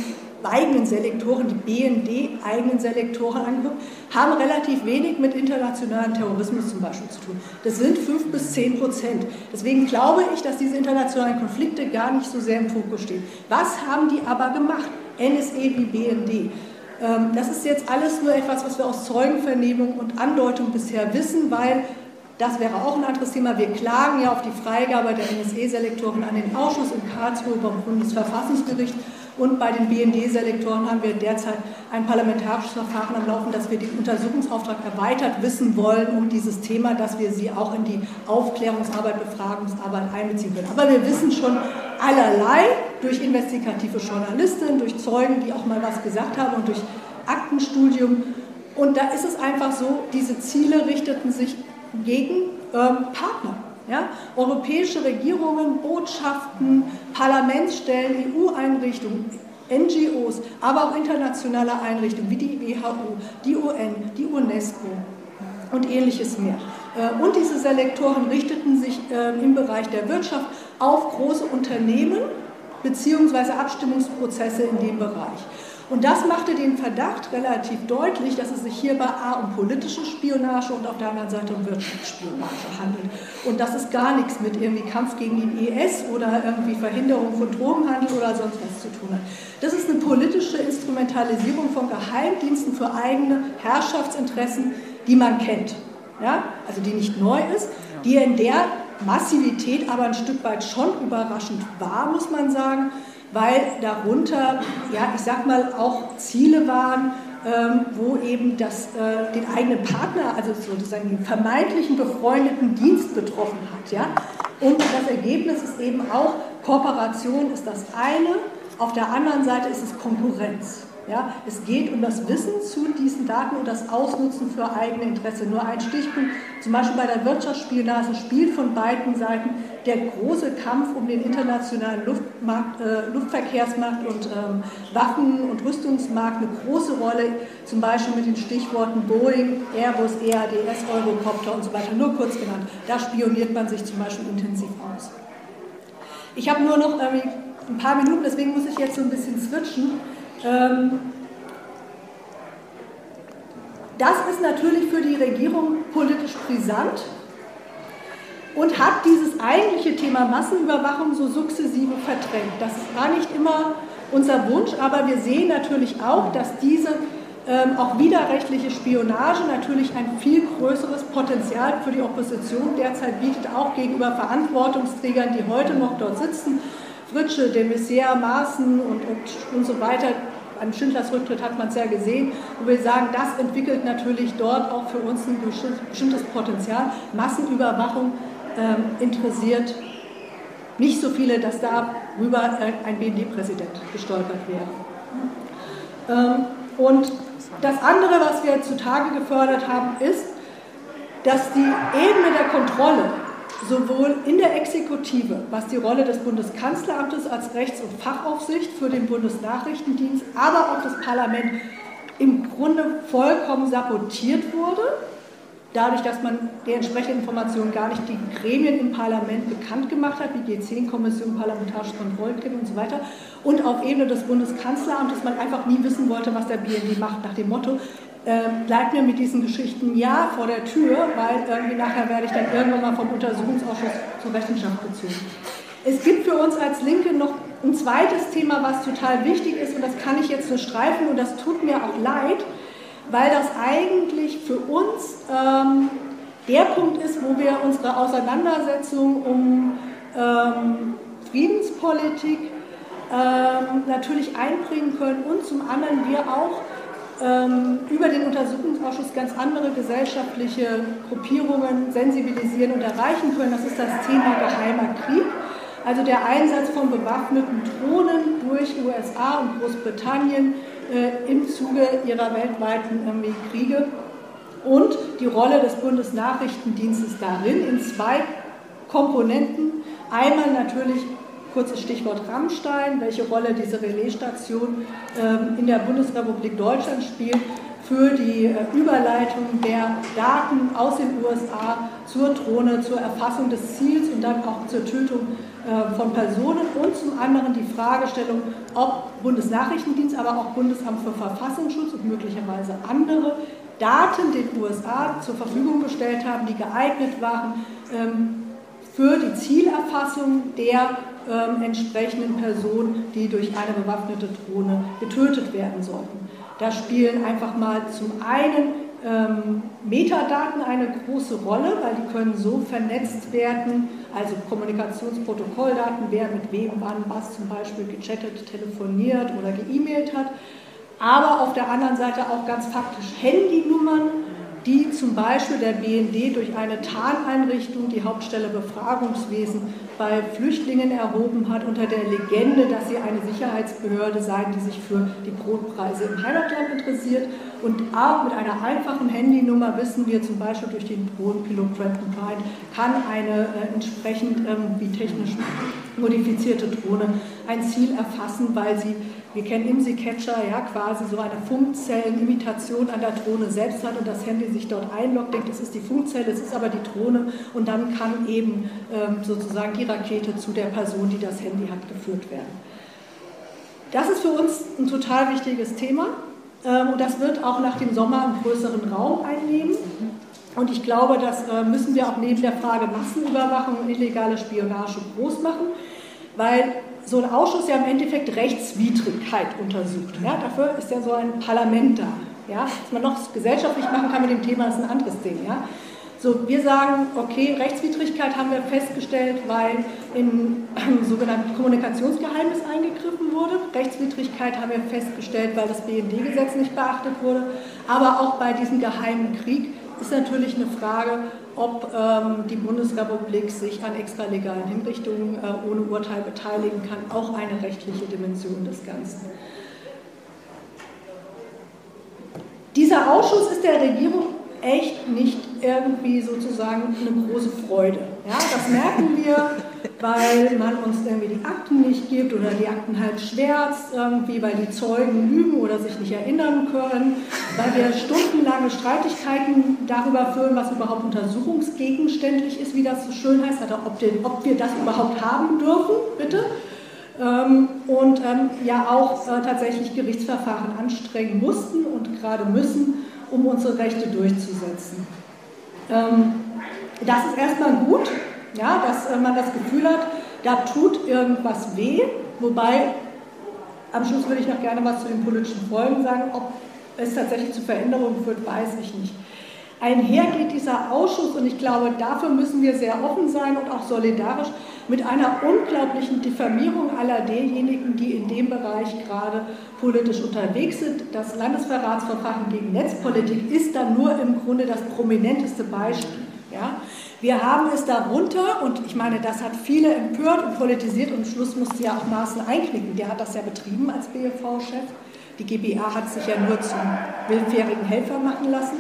eigenen Selektoren, die BND-eigenen Selektoren angeguckt, haben relativ wenig mit internationalem Terrorismus zum Beispiel zu tun. Das sind 5 bis 10 Prozent. Deswegen glaube ich, dass diese internationalen Konflikte gar nicht so sehr im Fokus stehen. Was haben die aber gemacht? NSE wie BND. Ähm, das ist jetzt alles nur etwas, was wir aus Zeugenvernehmung und Andeutung bisher wissen, weil das wäre auch ein anderes Thema. Wir klagen ja auf die Freigabe der NSE-Selektoren an den Ausschuss in Karlsruhe beim Bundesverfassungsgericht. Und bei den BND-Selektoren haben wir derzeit ein parlamentarisches Verfahren am Laufen, dass wir den Untersuchungsauftrag erweitert wissen wollen um dieses Thema, dass wir sie auch in die Aufklärungsarbeit, Befragungsarbeit einbeziehen können. Aber wir wissen schon allerlei durch investigative Journalistinnen, durch Zeugen, die auch mal was gesagt haben und durch Aktenstudium. Und da ist es einfach so, diese Ziele richteten sich gegen ähm, Partner. Ja? Europäische Regierungen, Botschaften, Parlamentsstellen, EU-Einrichtungen, NGOs, aber auch internationale Einrichtungen wie die WHO, die UN, die UNESCO und ähnliches mehr. Äh, und diese Selektoren richteten sich ähm, im Bereich der Wirtschaft auf große Unternehmen bzw. Abstimmungsprozesse in dem Bereich. Und das machte den Verdacht relativ deutlich, dass es sich hierbei A um politische Spionage und auf der anderen Seite um Wirtschaftsspionage handelt. Und dass es gar nichts mit irgendwie Kampf gegen den IS oder irgendwie Verhinderung von Drogenhandel oder sonst was zu tun hat. Das ist eine politische Instrumentalisierung von Geheimdiensten für eigene Herrschaftsinteressen, die man kennt. Ja? Also die nicht neu ist, die in der Massivität aber ein Stück weit schon überraschend war, muss man sagen weil darunter, ja, ich sag mal, auch Ziele waren, ähm, wo eben das, äh, den eigenen Partner, also sozusagen den vermeintlichen befreundeten Dienst betroffen hat. Ja? Und das Ergebnis ist eben auch, Kooperation ist das eine, auf der anderen Seite ist es Konkurrenz. Ja, es geht um das Wissen zu diesen Daten und das Ausnutzen für eigene Interesse. Nur ein Stichpunkt, zum Beispiel bei der Wirtschaftsspionage spielt von beiden Seiten der große Kampf um den internationalen Luftmarkt, äh, Luftverkehrsmarkt und ähm, Waffen- und Rüstungsmarkt eine große Rolle, zum Beispiel mit den Stichworten Boeing, Airbus, EADS, Eurocopter und so weiter, nur kurz genannt. Da spioniert man sich zum Beispiel intensiv aus. Ich habe nur noch ein paar Minuten, deswegen muss ich jetzt so ein bisschen switchen. Ähm, das ist natürlich für die Regierung politisch brisant und hat dieses eigentliche Thema Massenüberwachung so sukzessive verdrängt. Das war nicht immer unser Wunsch, aber wir sehen natürlich auch, dass diese ähm, auch widerrechtliche Spionage natürlich ein viel größeres Potenzial für die Opposition derzeit bietet, auch gegenüber Verantwortungsträgern, die heute noch dort sitzen. Fritsche, de Maizière, Maaßen und, und, und so weiter. An Schindlers Rücktritt hat man es ja gesehen, wo wir sagen, das entwickelt natürlich dort auch für uns ein bestimmtes Potenzial. Massenüberwachung ähm, interessiert nicht so viele, dass darüber ein BND-Präsident gestolpert wäre. Ähm, und das andere, was wir zutage gefördert haben, ist, dass die Ebene der Kontrolle sowohl in der Exekutive, was die Rolle des Bundeskanzleramtes als Rechts- und Fachaufsicht für den Bundesnachrichtendienst, aber auch das Parlament im Grunde vollkommen sabotiert wurde dadurch, dass man die entsprechenden Informationen gar nicht den Gremien im Parlament bekannt gemacht hat, wie G10-Kommission, parlamentarische Kontrollgremien und so weiter, und auf Ebene des Bundeskanzleramtes man einfach nie wissen wollte, was der BND macht, nach dem Motto, äh, bleibt mir mit diesen Geschichten ja vor der Tür, weil irgendwie nachher werde ich dann irgendwann mal vom Untersuchungsausschuss zur Rechenschaft gezogen. Es gibt für uns als Linke noch ein zweites Thema, was total wichtig ist, und das kann ich jetzt nur streifen, und das tut mir auch leid, weil das eigentlich für uns ähm, der Punkt ist, wo wir unsere Auseinandersetzung um ähm, Friedenspolitik ähm, natürlich einbringen können und zum anderen wir auch ähm, über den Untersuchungsausschuss ganz andere gesellschaftliche Gruppierungen sensibilisieren und erreichen können. Das ist das Thema geheimer Krieg. Also der Einsatz von bewaffneten Drohnen durch USA und Großbritannien äh, im Zuge ihrer weltweiten äh, Kriege und die Rolle des Bundesnachrichtendienstes darin in zwei Komponenten. Einmal natürlich kurzes Stichwort Rammstein, welche Rolle diese Relaisstation ähm, in der Bundesrepublik Deutschland spielt für die äh, Überleitung der Daten aus den USA zur Drohne, zur Erfassung des Ziels und dann auch zur Tötung äh, von Personen. Und zum anderen die Fragestellung, ob Bundesnachrichtendienst, aber auch Bundesamt für Verfassungsschutz und möglicherweise andere Daten den USA zur Verfügung gestellt haben, die geeignet waren ähm, für die Zielerfassung der ähm, entsprechenden Personen, die durch eine bewaffnete Drohne getötet werden sollten. Da spielen einfach mal zum einen ähm, Metadaten eine große Rolle, weil die können so vernetzt werden, also Kommunikationsprotokolldaten, wer mit wem wann was zum Beispiel gechattet, telefoniert oder geemailt hat, aber auf der anderen Seite auch ganz faktisch Handynummern, die zum Beispiel der BND durch eine Tarneinrichtung, die Hauptstelle Befragungswesen, bei Flüchtlingen erhoben hat, unter der Legende, dass sie eine Sicherheitsbehörde seien, die sich für die Brotpreise im Heimatland interessiert. Und auch mit einer einfachen Handynummer wissen wir zum Beispiel durch den Drohnenpilot Trenton Pine, kann eine äh, entsprechend ähm, wie technisch modifizierte Drohne ein Ziel erfassen, weil sie wir kennen IMSI-Catcher, ja, quasi so eine Funkzellenimitation an der Drohne selbst hat und das Handy sich dort einloggt, denkt, es ist die Funkzelle, es ist aber die Drohne und dann kann eben ähm, sozusagen die Rakete zu der Person, die das Handy hat, geführt werden. Das ist für uns ein total wichtiges Thema ähm, und das wird auch nach dem Sommer einen größeren Raum einnehmen. Und ich glaube, das äh, müssen wir auch neben der Frage Massenüberwachung und illegale Spionage groß machen, weil so ein Ausschuss ja im Endeffekt Rechtswidrigkeit untersucht. Ja, dafür ist ja so ein Parlament da. Ja, was man noch gesellschaftlich machen kann mit dem Thema, ist ein anderes Ding. Ja. So, wir sagen, okay, Rechtswidrigkeit haben wir festgestellt, weil im äh, sogenannten Kommunikationsgeheimnis eingegriffen wurde. Rechtswidrigkeit haben wir festgestellt, weil das BND-Gesetz nicht beachtet wurde. Aber auch bei diesem geheimen Krieg ist natürlich eine Frage, ob ähm, die Bundesrepublik sich an extralegalen Hinrichtungen äh, ohne Urteil beteiligen kann, auch eine rechtliche Dimension des Ganzen. Dieser Ausschuss ist der Regierung echt nicht irgendwie sozusagen eine große Freude. Ja, das merken wir, weil man uns irgendwie die Akten nicht gibt oder die Akten halt schwärzt, irgendwie, weil die Zeugen lügen oder sich nicht erinnern können, weil wir stundenlange Streitigkeiten darüber führen, was überhaupt untersuchungsgegenständlich ist, wie das so schön heißt, also ob, den, ob wir das überhaupt haben dürfen, bitte. Ähm, und ähm, ja auch äh, tatsächlich Gerichtsverfahren anstrengen mussten und gerade müssen, um unsere Rechte durchzusetzen. Ähm, das ist erstmal gut, ja, dass äh, man das Gefühl hat, da tut irgendwas weh, wobei am Schluss würde ich noch gerne was zu den politischen Folgen sagen. Ob es tatsächlich zu Veränderungen führt, weiß ich nicht. Einher geht dieser Ausschuss, und ich glaube, dafür müssen wir sehr offen sein und auch solidarisch, mit einer unglaublichen Diffamierung aller derjenigen, die in dem Bereich gerade politisch unterwegs sind. Das Landesverratsverfahren gegen Netzpolitik ist dann nur im Grunde das prominenteste Beispiel. Ja? Wir haben es darunter, und ich meine, das hat viele empört und politisiert, und am Schluss musste ja auch Maaßen einknicken. Der hat das ja betrieben als BFV-Chef. Die GBA hat sich ja nur zum willfährigen Helfer machen lassen.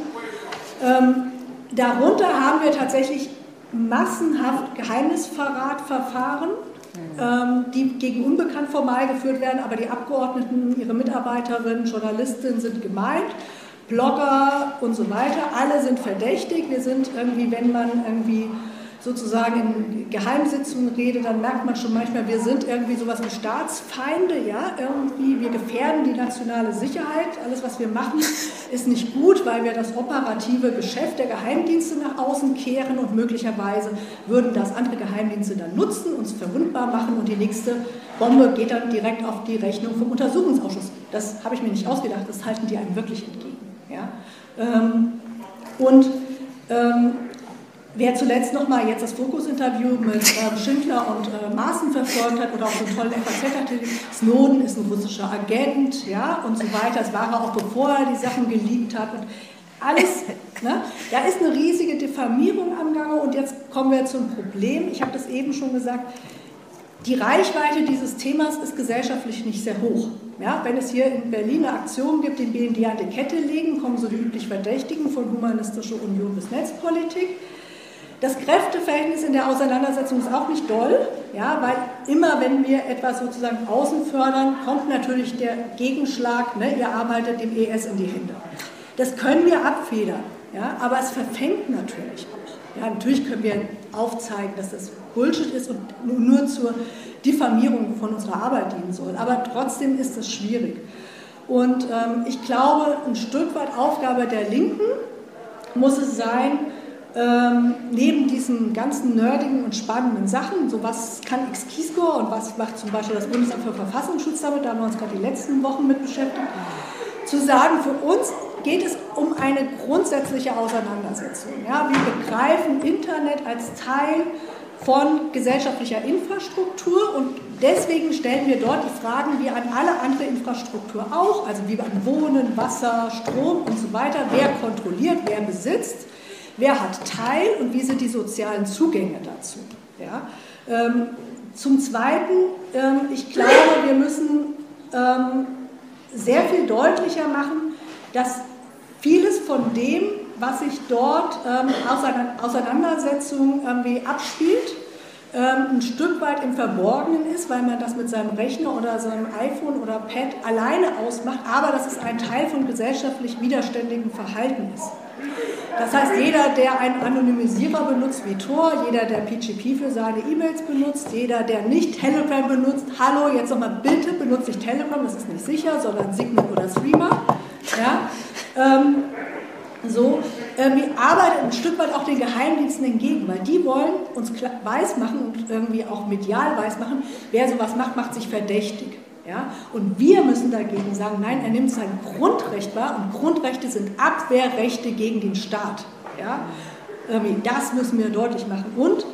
Ähm, darunter haben wir tatsächlich massenhaft Geheimnisverratverfahren, ähm, die gegen Unbekannt formal geführt werden, aber die Abgeordneten, ihre Mitarbeiterinnen, Journalistinnen sind gemeint. Blogger und so weiter, alle sind verdächtig. Wir sind irgendwie, wenn man irgendwie sozusagen in Geheimsitzungen redet, dann merkt man schon manchmal, wir sind irgendwie sowas wie Staatsfeinde, ja, irgendwie, wir gefährden die nationale Sicherheit. Alles, was wir machen, ist nicht gut, weil wir das operative Geschäft der Geheimdienste nach außen kehren und möglicherweise würden das andere Geheimdienste dann nutzen, uns verwundbar machen und die nächste Bombe geht dann direkt auf die Rechnung vom Untersuchungsausschuss. Das habe ich mir nicht ausgedacht, das halten die einem wirklich entgegen. Ja? Ähm, und ähm, Wer zuletzt nochmal jetzt das Fokus-Interview mit äh, Schindler und äh, Maaßen verfolgt hat oder auch so einen tollen FAZ-Artikel, Snowden ist ein russischer Agent ja, und so weiter. Das war er auch bevor er die Sachen geliebt hat. Und alles, ne? da ist eine riesige Diffamierung am Gange und jetzt kommen wir zum Problem. Ich habe das eben schon gesagt. Die Reichweite dieses Themas ist gesellschaftlich nicht sehr hoch. Ja, wenn es hier in Berlin eine Aktion gibt, den BND an die Kette legen, kommen so die üblich Verdächtigen von Humanistische Union bis Netzpolitik. Das Kräfteverhältnis in der Auseinandersetzung ist auch nicht doll, ja, weil immer, wenn wir etwas sozusagen außen fördern, kommt natürlich der Gegenschlag, ne, ihr arbeitet dem ES in die Hände. Das können wir abfedern, ja, aber es verfängt natürlich. Ja, natürlich können wir aufzeigen, dass das Bullshit ist und nur zur Diffamierung von unserer Arbeit dienen soll, aber trotzdem ist das schwierig. Und ähm, ich glaube, ein Stück weit Aufgabe der Linken muss es sein, ähm, neben diesen ganzen nerdigen und spannenden Sachen, so was kann XKeyscore und was macht zum Beispiel das Bundesamt für Verfassungsschutz damit, da haben wir uns gerade die letzten Wochen mit beschäftigt, zu sagen, für uns geht es um eine grundsätzliche Auseinandersetzung. Ja, wir begreifen Internet als Teil von gesellschaftlicher Infrastruktur und deswegen stellen wir dort die Fragen wie an alle andere Infrastruktur auch, also wie an Wohnen, Wasser, Strom und so weiter, wer kontrolliert, wer besitzt Wer hat Teil und wie sind die sozialen Zugänge dazu? Ja? Ähm, zum Zweiten, ähm, ich glaube, wir müssen ähm, sehr viel deutlicher machen, dass vieles von dem, was sich dort ähm, Auseinandersetzung irgendwie abspielt, ähm, ein Stück weit im Verborgenen ist, weil man das mit seinem Rechner oder seinem iPhone oder Pad alleine ausmacht, aber dass es ein Teil von gesellschaftlich widerständigem Verhalten ist. Das heißt, jeder, der einen Anonymisierer benutzt wie Tor, jeder, der PGP für seine E-Mails benutzt, jeder, der nicht Telegram benutzt, hallo, jetzt nochmal bitte benutze ich Telegram, das ist nicht sicher, sondern Signal oder Streamer. Ja? Ähm, so, äh, wir arbeiten ein Stück weit auch den Geheimdiensten entgegen, weil die wollen uns weismachen und irgendwie auch medial weismachen, wer sowas macht, macht sich verdächtig. Ja? Und wir müssen dagegen sagen, nein, er nimmt sein Grundrecht wahr und Grundrechte sind Abwehrrechte gegen den Staat. Ja? Das müssen wir deutlich machen. Und ähm,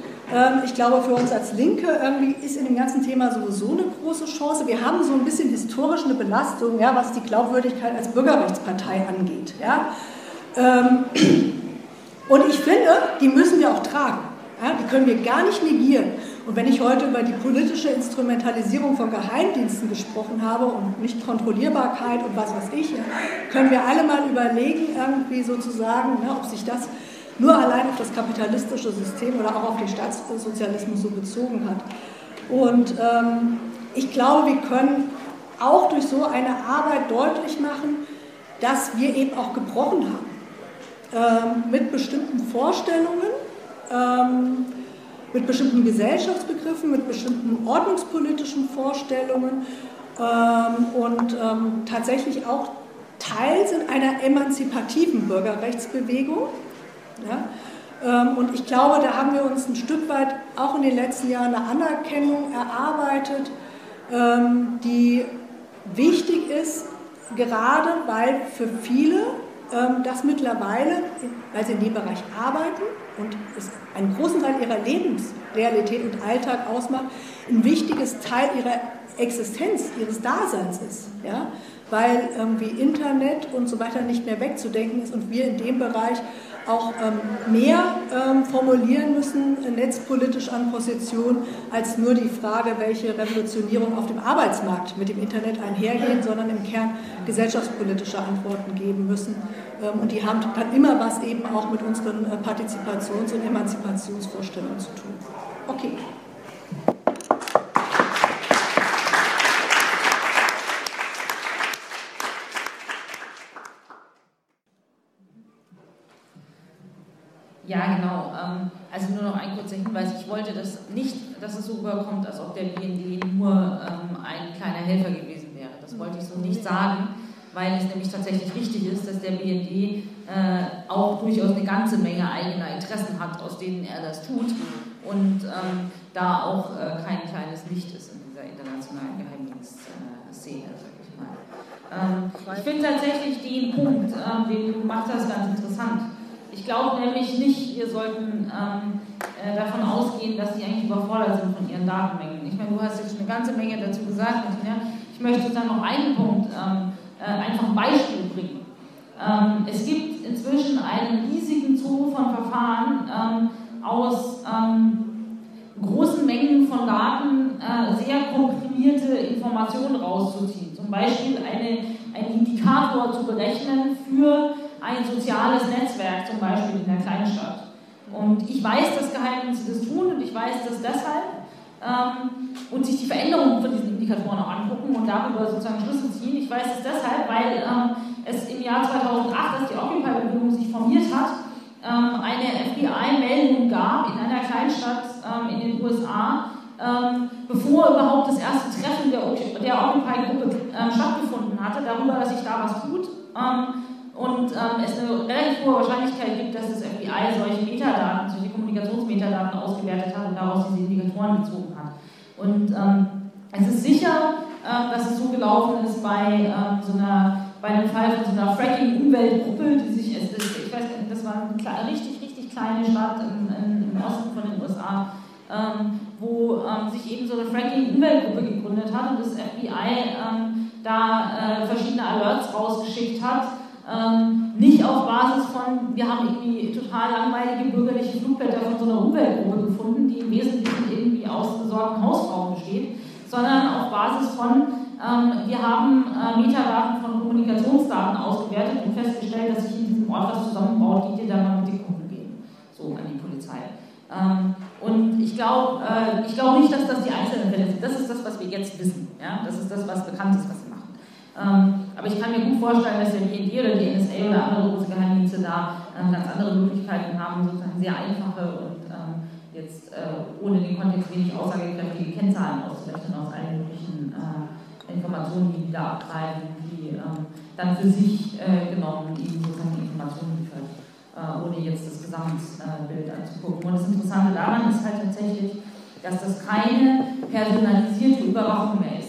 ich glaube, für uns als Linke irgendwie ist in dem ganzen Thema sowieso eine große Chance. Wir haben so ein bisschen historisch eine Belastung, ja, was die Glaubwürdigkeit als Bürgerrechtspartei angeht. Ja? Ähm, und ich finde, die müssen wir auch tragen. Ja? Die können wir gar nicht negieren. Und wenn ich heute über die politische Instrumentalisierung von Geheimdiensten gesprochen habe und nicht Kontrollierbarkeit und was weiß ich, können wir alle mal überlegen, irgendwie sozusagen, ne, ob sich das nur allein auf das kapitalistische System oder auch auf den Staatssozialismus so bezogen hat. Und ähm, ich glaube, wir können auch durch so eine Arbeit deutlich machen, dass wir eben auch gebrochen haben ähm, mit bestimmten Vorstellungen, ähm, mit bestimmten Gesellschaftsbegriffen, mit bestimmten ordnungspolitischen Vorstellungen ähm, und ähm, tatsächlich auch Teil sind einer emanzipativen Bürgerrechtsbewegung. Ja? Ähm, und ich glaube, da haben wir uns ein Stück weit auch in den letzten Jahren eine Anerkennung erarbeitet, ähm, die wichtig ist, gerade weil für viele ähm, das mittlerweile, weil sie in dem Bereich arbeiten und es einen großen Teil ihrer Lebensrealität und Alltag ausmacht, ein wichtiges Teil ihrer Existenz, ihres Daseins ist. Ja? Weil irgendwie Internet und so weiter nicht mehr wegzudenken ist und wir in dem Bereich auch ähm, mehr ähm, formulieren müssen, äh, netzpolitisch an Position, als nur die Frage, welche Revolutionierung auf dem Arbeitsmarkt mit dem Internet einhergehen, sondern im Kern gesellschaftspolitische Antworten geben müssen. Ähm, und die haben dann immer was eben auch mit unseren äh, Partizipations- und Emanzipationsvorstellungen zu tun. Okay. Ja, genau. Ähm, also nur noch ein kurzer Hinweis. Ich wollte das nicht, dass es so überkommt, als ob der BND nur ähm, ein kleiner Helfer gewesen wäre. Das wollte ich so nicht sagen, weil es nämlich tatsächlich wichtig ist, dass der BND äh, auch durchaus eine ganze Menge eigener Interessen hat, aus denen er das tut und ähm, da auch äh, kein kleines Licht ist in dieser internationalen Geheimdienstszene, sag ich mal. ich finde tatsächlich den Punkt, den du gemacht hast, ganz interessant ich glaube nämlich nicht, wir sollten ähm, äh, davon ausgehen, dass sie eigentlich überfordert sind von ihren Datenmengen. Ich meine, du hast jetzt schon eine ganze Menge dazu gesagt, Martina. Ich möchte dann noch einen Punkt ähm, äh, einfach ein Beispiel bringen. Ähm, es gibt inzwischen einen riesigen Zoo von Verfahren ähm, aus ähm, großen Mengen von Daten äh, sehr komprimierte Informationen rauszuziehen. Zum Beispiel eine, einen Indikator zu berechnen für ein soziales Netzwerk zum Beispiel in der Kleinstadt. Und ich weiß, dass Geheimdienste das tun und ich weiß das deshalb ähm, und sich die Veränderungen von diesen Indikatoren auch angucken und darüber sozusagen Schlüsse ziehen. Ich weiß es deshalb, weil ähm, es im Jahr 2008, als die Occupy-Bewegung sich formiert hat, ähm, eine FBI-Meldung gab in einer Kleinstadt ähm, in den USA, ähm, bevor überhaupt das erste Treffen der, der Occupy-Gruppe ähm, stattgefunden hatte, darüber, dass sich da was tut und ähm, es eine relativ hohe Wahrscheinlichkeit gibt, dass das FBI solche Metadaten, solche Kommunikationsmetadaten ausgewertet hat und daraus diese Indikatoren gezogen hat. Und ähm, es ist sicher, äh, dass es so gelaufen ist bei, ähm, so einer, bei einem Fall von so einer Fracking-Umweltgruppe, die sich, ich weiß nicht, das war eine richtig, richtig kleine Stadt im, im Osten von den USA, ähm, wo ähm, sich eben so eine Fracking-Umweltgruppe gegründet hat und das FBI ähm, da äh, verschiedene Alerts rausgeschickt hat ähm, nicht auf Basis von, wir haben irgendwie total langweilige bürgerliche Flugblätter von so einer Umweltgruppe gefunden, die im Wesentlichen irgendwie aus besorgten Hausfrauen besteht, sondern auf Basis von, ähm, wir haben äh, Metadaten von Kommunikationsdaten ausgewertet und festgestellt, dass sich in diesem Ort was zusammenbaut, die dir dann mal mit den Kunden gehen, so an die Polizei. Ähm, und ich glaube äh, glaub nicht, dass das die einzelnen Fälle sind. Das ist das, was wir jetzt wissen. Ja? Das ist das, was bekannt ist, was sie machen. Ähm, aber ich kann mir gut vorstellen, dass der BND oder die NSA oder andere große Geheimdienste da ähm, ganz andere Möglichkeiten haben, sozusagen sehr einfache und ähm, jetzt äh, ohne den Kontext wenig aussagekräftige Kennzahlen auszurechnen aus allen möglichen äh, Informationen, die die da abtreiben, die ähm, dann für sich äh, genommen eben sozusagen die Informationen liefert, äh, ohne jetzt das Gesamtbild anzugucken. Und das Interessante daran ist halt tatsächlich, dass das keine personalisierte Überwachung mehr ist.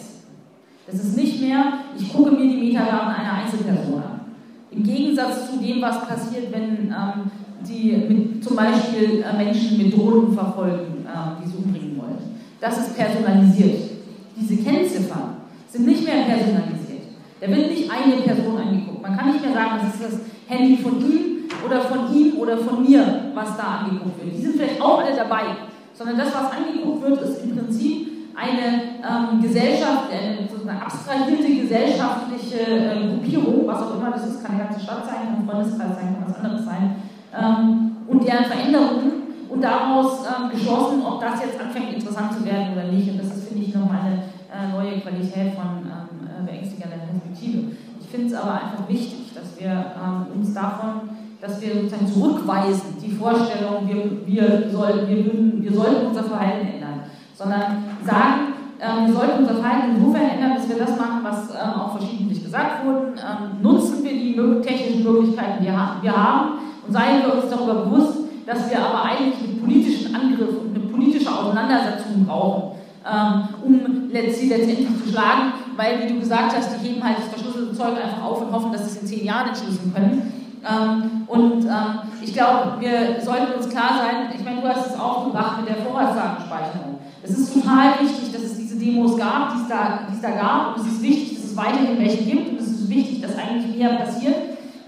Das ist nicht mehr, ich gucke mir die Metadaten einer Einzelperson an. Im Gegensatz zu dem, was passiert, wenn ähm, die mit, zum Beispiel äh, Menschen mit Drohnen verfolgen, äh, die sie umbringen wollen. Das ist personalisiert. Diese Kennziffern sind nicht mehr personalisiert. Da wird nicht eine Person angeguckt. Man kann nicht mehr sagen, das ist das Handy von ihm oder von ihm oder von mir, was da angeguckt wird. Die sind vielleicht auch alle dabei. sondern das, was angeguckt wird, ist im Prinzip eine ähm, Gesellschaft, eine, so abstrahierte gesellschaftliche äh, Gruppierung, was auch immer das ist, kann eine ganze Stadt sein, kann ein Freundeskreis sein, kann was anderes sein, ähm, und deren Veränderungen und daraus ähm, geschlossen, ob das jetzt anfängt interessant zu werden oder nicht. Und das ist, finde ich, nochmal eine äh, neue Qualität von ähm, äh, beängstigender Perspektive. Ich finde es aber einfach wichtig, dass wir ähm, uns davon, dass wir sozusagen zurückweisen, die Vorstellung, wir, wir, soll, wir, wir sollten unser Verhalten ändern, sondern sagen, ähm, wir sollten unser Verhalten insofern ändern, dass wir das machen, was ähm, auch verschiedentlich gesagt wurde. Ähm, nutzen wir die technischen Möglichkeiten, die wir haben und seien wir uns darüber bewusst, dass wir aber eigentlich einen politischen Angriff und eine politische Auseinandersetzung brauchen, ähm, um sie letztendlich zu schlagen, weil, wie du gesagt hast, die heben halt das verschlüsselte Zeug einfach auf und hoffen, dass sie es in zehn Jahren entschlüsseln können. Ähm, und ähm, ich glaube, wir sollten uns klar sein, ich meine, du hast es auch gemacht mit der Vorratsdatenspeicherung. Es ist total wichtig, dass es diese Demos gab, die es da, die es da gab, und es ist wichtig, dass es weiterhin welche gibt, und es ist wichtig, dass eigentlich mehr passiert.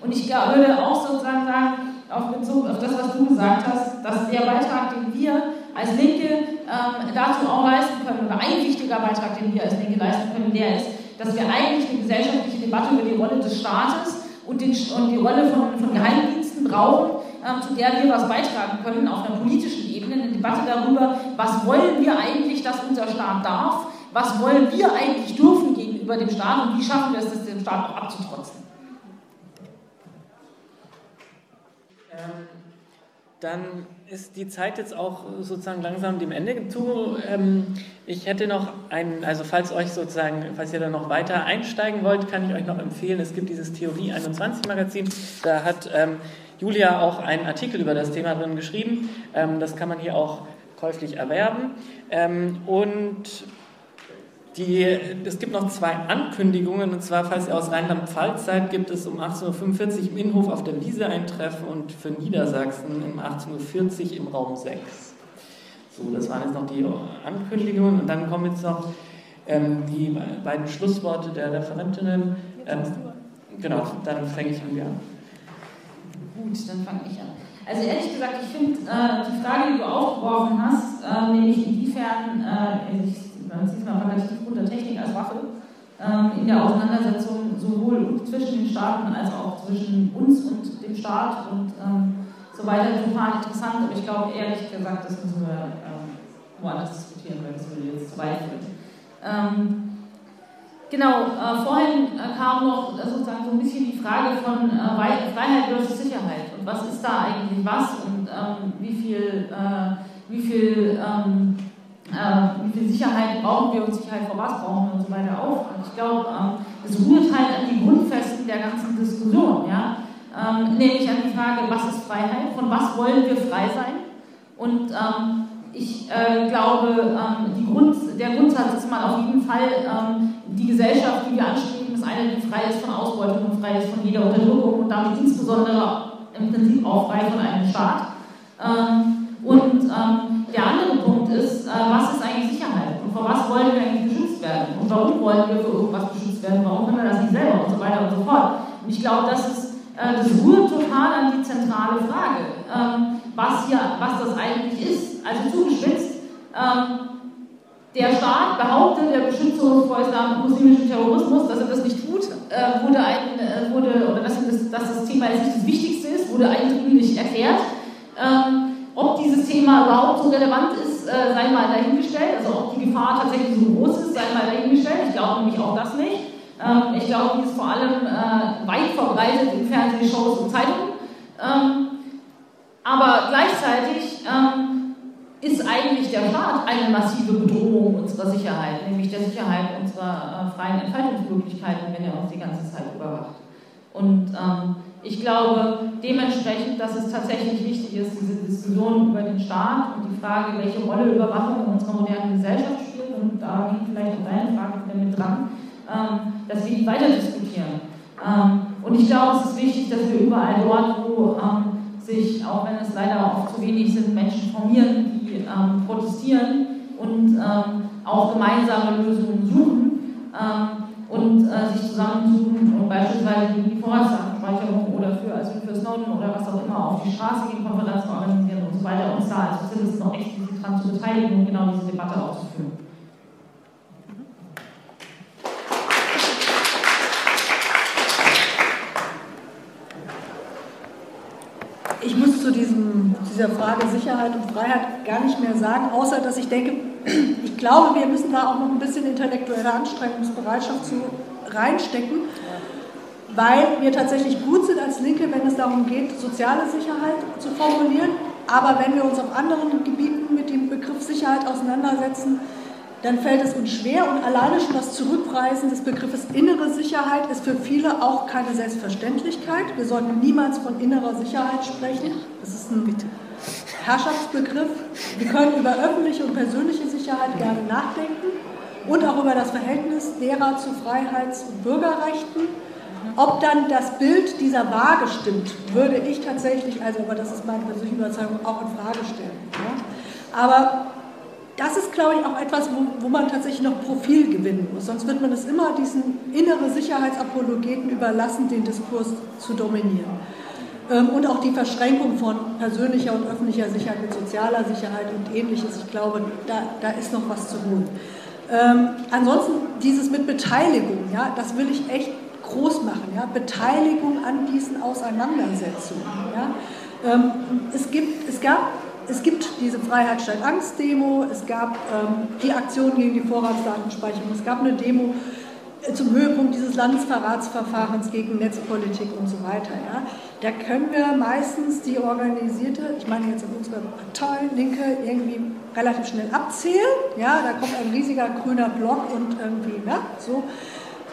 Und ich würde auch sozusagen sagen, auf Bezug auf das, was du gesagt hast, dass der Beitrag, den wir als Linke ähm, dazu auch leisten können, oder ein wichtiger Beitrag, den wir als Linke leisten können, der ist, dass wir eigentlich eine gesellschaftliche Debatte über die Rolle des Staates und, den, und die Rolle von, von Geheimdiensten brauchen, ähm, zu der wir was beitragen können auf einer politischen Ebene, eine Debatte darüber, was wollen wir eigentlich, dass unser Staat darf, was wollen wir eigentlich dürfen gegenüber dem Staat und wie schaffen wir es, das dem Staat auch abzutrotzen. Ähm, dann ist die Zeit jetzt auch sozusagen langsam dem Ende zu. Ähm, ich hätte noch einen, also falls euch sozusagen, falls ihr da noch weiter einsteigen wollt, kann ich euch noch empfehlen, es gibt dieses Theorie 21 Magazin, da hat ähm, Julia auch einen Artikel über das Thema drin geschrieben. das kann man hier auch käuflich erwerben. und die, es gibt noch zwei Ankündigungen, und zwar, falls ihr aus Rheinland-Pfalz seid, gibt es um 18.45 Uhr im Innenhof auf der Wiese ein Treffen und für Niedersachsen um 18.40 Uhr im Raum 6. So, das waren jetzt noch die Ankündigungen und dann kommen jetzt noch ähm, die beiden Schlussworte der Referentinnen. Ähm, genau, dann fange ich irgendwie an. Gut, dann fange ich an. Also ehrlich gesagt, ich finde äh, die Frage, die du aufgeworfen hast, äh, nämlich inwiefern, äh, ich man sieht man relativ unter Technik als Waffe ähm, in der Auseinandersetzung sowohl zwischen den Staaten als auch zwischen uns und dem Staat und ähm, so weiter total interessant. Aber ich glaube ehrlich gesagt, das müssen wir ähm, woanders diskutieren, weil das würde jetzt zu. Ähm, Genau, äh, vorhin äh, kam noch äh, sozusagen so ein bisschen Frage von äh, Freiheit versus Sicherheit und was ist da eigentlich was und ähm, wie viel, äh, wie viel ähm, äh, wie viel Sicherheit brauchen wir und Sicherheit vor was brauchen wir und so weiter auf. Und ich glaube, ähm, es rührt halt an die Grundfesten der ganzen Diskussion, ja? Ähm, nämlich an die Frage, was ist Freiheit, von was wollen wir frei sein. Und ähm, ich äh, glaube, ähm, Grund, der Grundsatz ist mal auf jeden Fall, ähm, die Gesellschaft, die wir anstreben, eine, die frei ist von Ausbeutung und frei ist von jeder Unterdrückung und damit insbesondere im Prinzip auch frei von einem Staat. Ähm, und der andere Punkt ist, äh, was ist eigentlich Sicherheit und vor was wollen wir eigentlich geschützt werden und warum wollen wir für irgendwas geschützt werden, warum können wir das nicht selber und so weiter und so fort. Und ich glaube, das ist, äh, das rührt total an die zentrale Frage, ähm, was, hier, was das eigentlich ist. Also zugespitzt, ähm, der Staat behauptet, er beschütze uns vor muslimischen Terrorismus, dass er das nicht tut, äh, wurde, ein, äh, wurde oder dass das, dass das Thema jetzt nicht das Wichtigste ist, wurde eindringlich erklärt. Ähm, ob dieses Thema überhaupt so relevant ist, äh, sei mal dahingestellt. Also ob die Gefahr tatsächlich so groß ist, sei mal dahingestellt. Ich glaube nämlich auch das nicht. Ähm, ich glaube, die ist vor allem äh, weit verbreitet in Fernsehshows und Zeitungen. Ähm, aber gleichzeitig eigentlich der Staat eine massive Bedrohung unserer Sicherheit, nämlich der Sicherheit unserer äh, freien Entfaltungsmöglichkeiten, wenn er uns die ganze Zeit überwacht. Und ähm, ich glaube dementsprechend, dass es tatsächlich wichtig ist, diese Diskussion über den Staat und die Frage, welche Rolle Überwachung in unserer modernen Gesellschaft spielt, und da hängt vielleicht auch deine Frage wieder mit dran, ähm, dass wir die weiter diskutieren. Ähm, und ich glaube, es ist wichtig, dass wir überall dort, wo ähm, sich, auch wenn es leider oft zu wenig sind, Menschen formieren, die protestieren und auch gemeinsame Lösungen suchen und äh, sich zusammentun und beispielsweise die Vorratsdatenspeicherung oder für, also für Snowden oder was auch immer auf die Straße gehen, Konferenzen organisieren und so weiter, uns da als Sozialisten noch explizit daran zu beteiligen und genau diese Debatte auszuführen. Ich muss zu, diesem, dieser Frage Sicherheit und Freiheit gar nicht mehr sagen, außer dass ich denke, ich glaube, wir müssen da auch noch ein bisschen intellektuelle Anstrengungsbereitschaft zu reinstecken, weil wir tatsächlich gut sind als Linke, wenn es darum geht, soziale Sicherheit zu formulieren. Aber wenn wir uns auf anderen Gebieten mit dem Begriff Sicherheit auseinandersetzen, dann fällt es uns schwer und alleine schon das Zurückweisen des Begriffes innere Sicherheit ist für viele auch keine Selbstverständlichkeit. Wir sollten niemals von innerer Sicherheit sprechen. Das ist ein Herrschaftsbegriff. Wir können über öffentliche und persönliche Sicherheit gerne nachdenken und auch über das Verhältnis derer zu Freiheits- und Bürgerrechten. Ob dann das Bild dieser Waage stimmt, würde ich tatsächlich, also aber das ist meine persönliche Überzeugung, auch in Frage stellen. Ja? Aber das ist, glaube ich, auch etwas, wo, wo, man tatsächlich noch Profil gewinnen muss. Sonst wird man es immer diesen inneren Sicherheitsapologeten überlassen, den Diskurs zu dominieren. Ähm, und auch die Verschränkung von persönlicher und öffentlicher Sicherheit mit sozialer Sicherheit und ähnliches. Ich glaube, da, da ist noch was zu holen. Ähm, ansonsten dieses mit Beteiligung, ja, das will ich echt groß machen. Ja, Beteiligung an diesen Auseinandersetzungen. Ja. Ähm, es, gibt, es gab es gibt diese Freiheit statt Angst-Demo, es gab ähm, die Aktion gegen die Vorratsdatenspeicherung, es gab eine Demo zum Höhepunkt dieses Landesverratsverfahrens gegen Netzpolitik und so weiter. Ja. Da können wir meistens die organisierte, ich meine jetzt in unserer Partei, Linke, irgendwie relativ schnell abzählen. Ja, da kommt ein riesiger grüner Block und irgendwie, ne, so.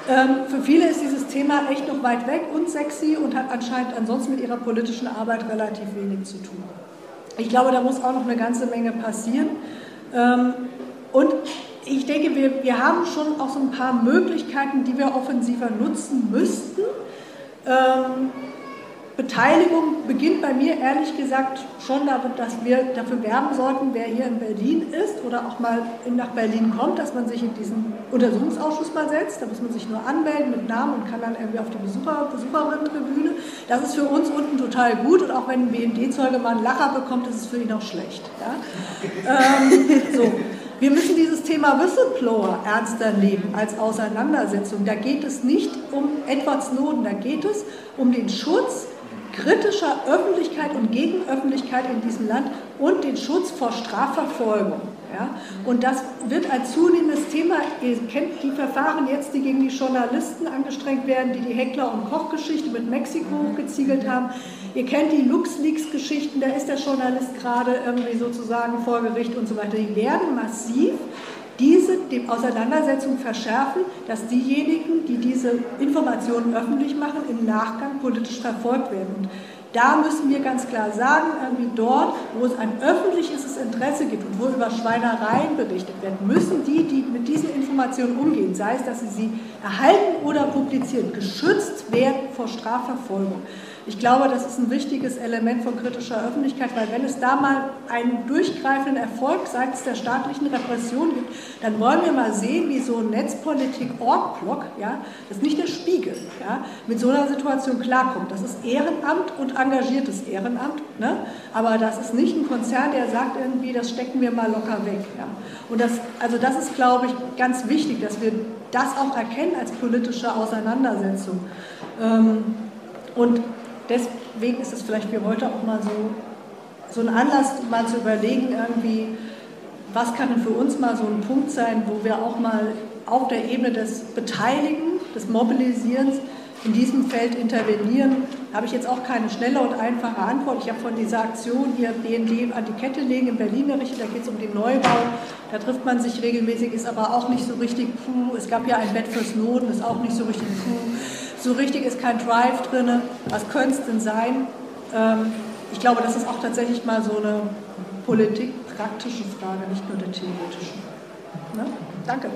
Ähm, für viele ist dieses Thema echt noch weit weg und sexy und hat anscheinend ansonsten mit ihrer politischen Arbeit relativ wenig zu tun. Ich glaube, da muss auch noch eine ganze Menge passieren. Ähm, und ich denke, wir, wir haben schon auch so ein paar Möglichkeiten, die wir offensiver nutzen müssten. Ähm, Beteiligung beginnt bei mir ehrlich gesagt schon damit, dass wir dafür werben sollten, wer hier in Berlin ist oder auch mal nach Berlin kommt, dass man sich in diesen Untersuchungsausschuss mal setzt. Da muss man sich nur anmelden mit Namen und kann dann irgendwie auf die Besucher, Besucherinnen-Tribüne. Das ist für uns unten total gut und auch wenn ein BND-Zeuge mal einen Lacher bekommt, ist es für ihn auch schlecht. Ja? ähm, so. Wir müssen dieses Thema Whistleblower ernster nehmen als Auseinandersetzung. Da geht es nicht um Edward Snowden, da geht es um den Schutz kritischer Öffentlichkeit und Gegenöffentlichkeit in diesem Land und den Schutz vor Strafverfolgung. Ja? Und das wird ein zunehmendes Thema. Ihr kennt die Verfahren jetzt, die gegen die Journalisten angestrengt werden, die die Heckler- und Koch-Geschichte mit Mexiko hochgeziegelt haben. Ihr kennt die LuxLeaks-Geschichten, da ist der Journalist gerade irgendwie sozusagen vor Gericht und so weiter. Die werden massiv diese die Auseinandersetzung verschärfen, dass diejenigen, die diese Informationen öffentlich machen, im Nachgang politisch verfolgt werden. Und da müssen wir ganz klar sagen, irgendwie dort, wo es ein öffentliches Interesse gibt und wo über Schweinereien berichtet wird, müssen die, die mit diesen Informationen umgehen, sei es, dass sie sie erhalten oder publizieren, geschützt werden vor Strafverfolgung. Ich glaube, das ist ein wichtiges Element von kritischer Öffentlichkeit, weil wenn es da mal einen durchgreifenden Erfolg seitens der staatlichen Repression gibt, dann wollen wir mal sehen, wie so ein Netzpolitik-Org-Block, ja, das ist nicht der Spiegel, ja, mit so einer Situation klarkommt. Das ist Ehrenamt und engagiertes Ehrenamt, ne? aber das ist nicht ein Konzern, der sagt irgendwie, das stecken wir mal locker weg. Ja. Und das, also das ist, glaube ich, ganz wichtig, dass wir das auch erkennen als politische Auseinandersetzung. Ähm, und deswegen ist es vielleicht für heute auch mal so, so ein Anlass, mal zu überlegen, irgendwie, was kann denn für uns mal so ein Punkt sein, wo wir auch mal auf der Ebene des Beteiligen, des Mobilisierens in diesem Feld intervenieren, habe ich jetzt auch keine schnelle und einfache Antwort. Ich habe von dieser Aktion hier BND an die Kette legen in Berlin berichtet, da geht es um den Neubau. Da trifft man sich regelmäßig, ist aber auch nicht so richtig puh. Es gab ja ein Bett fürs Noten, ist auch nicht so richtig puh. So richtig ist kein Drive drin. Was könnte es denn sein? Ähm, ich glaube, das ist auch tatsächlich mal so eine politikpraktische Frage, nicht nur der theoretischen. Ne? Danke.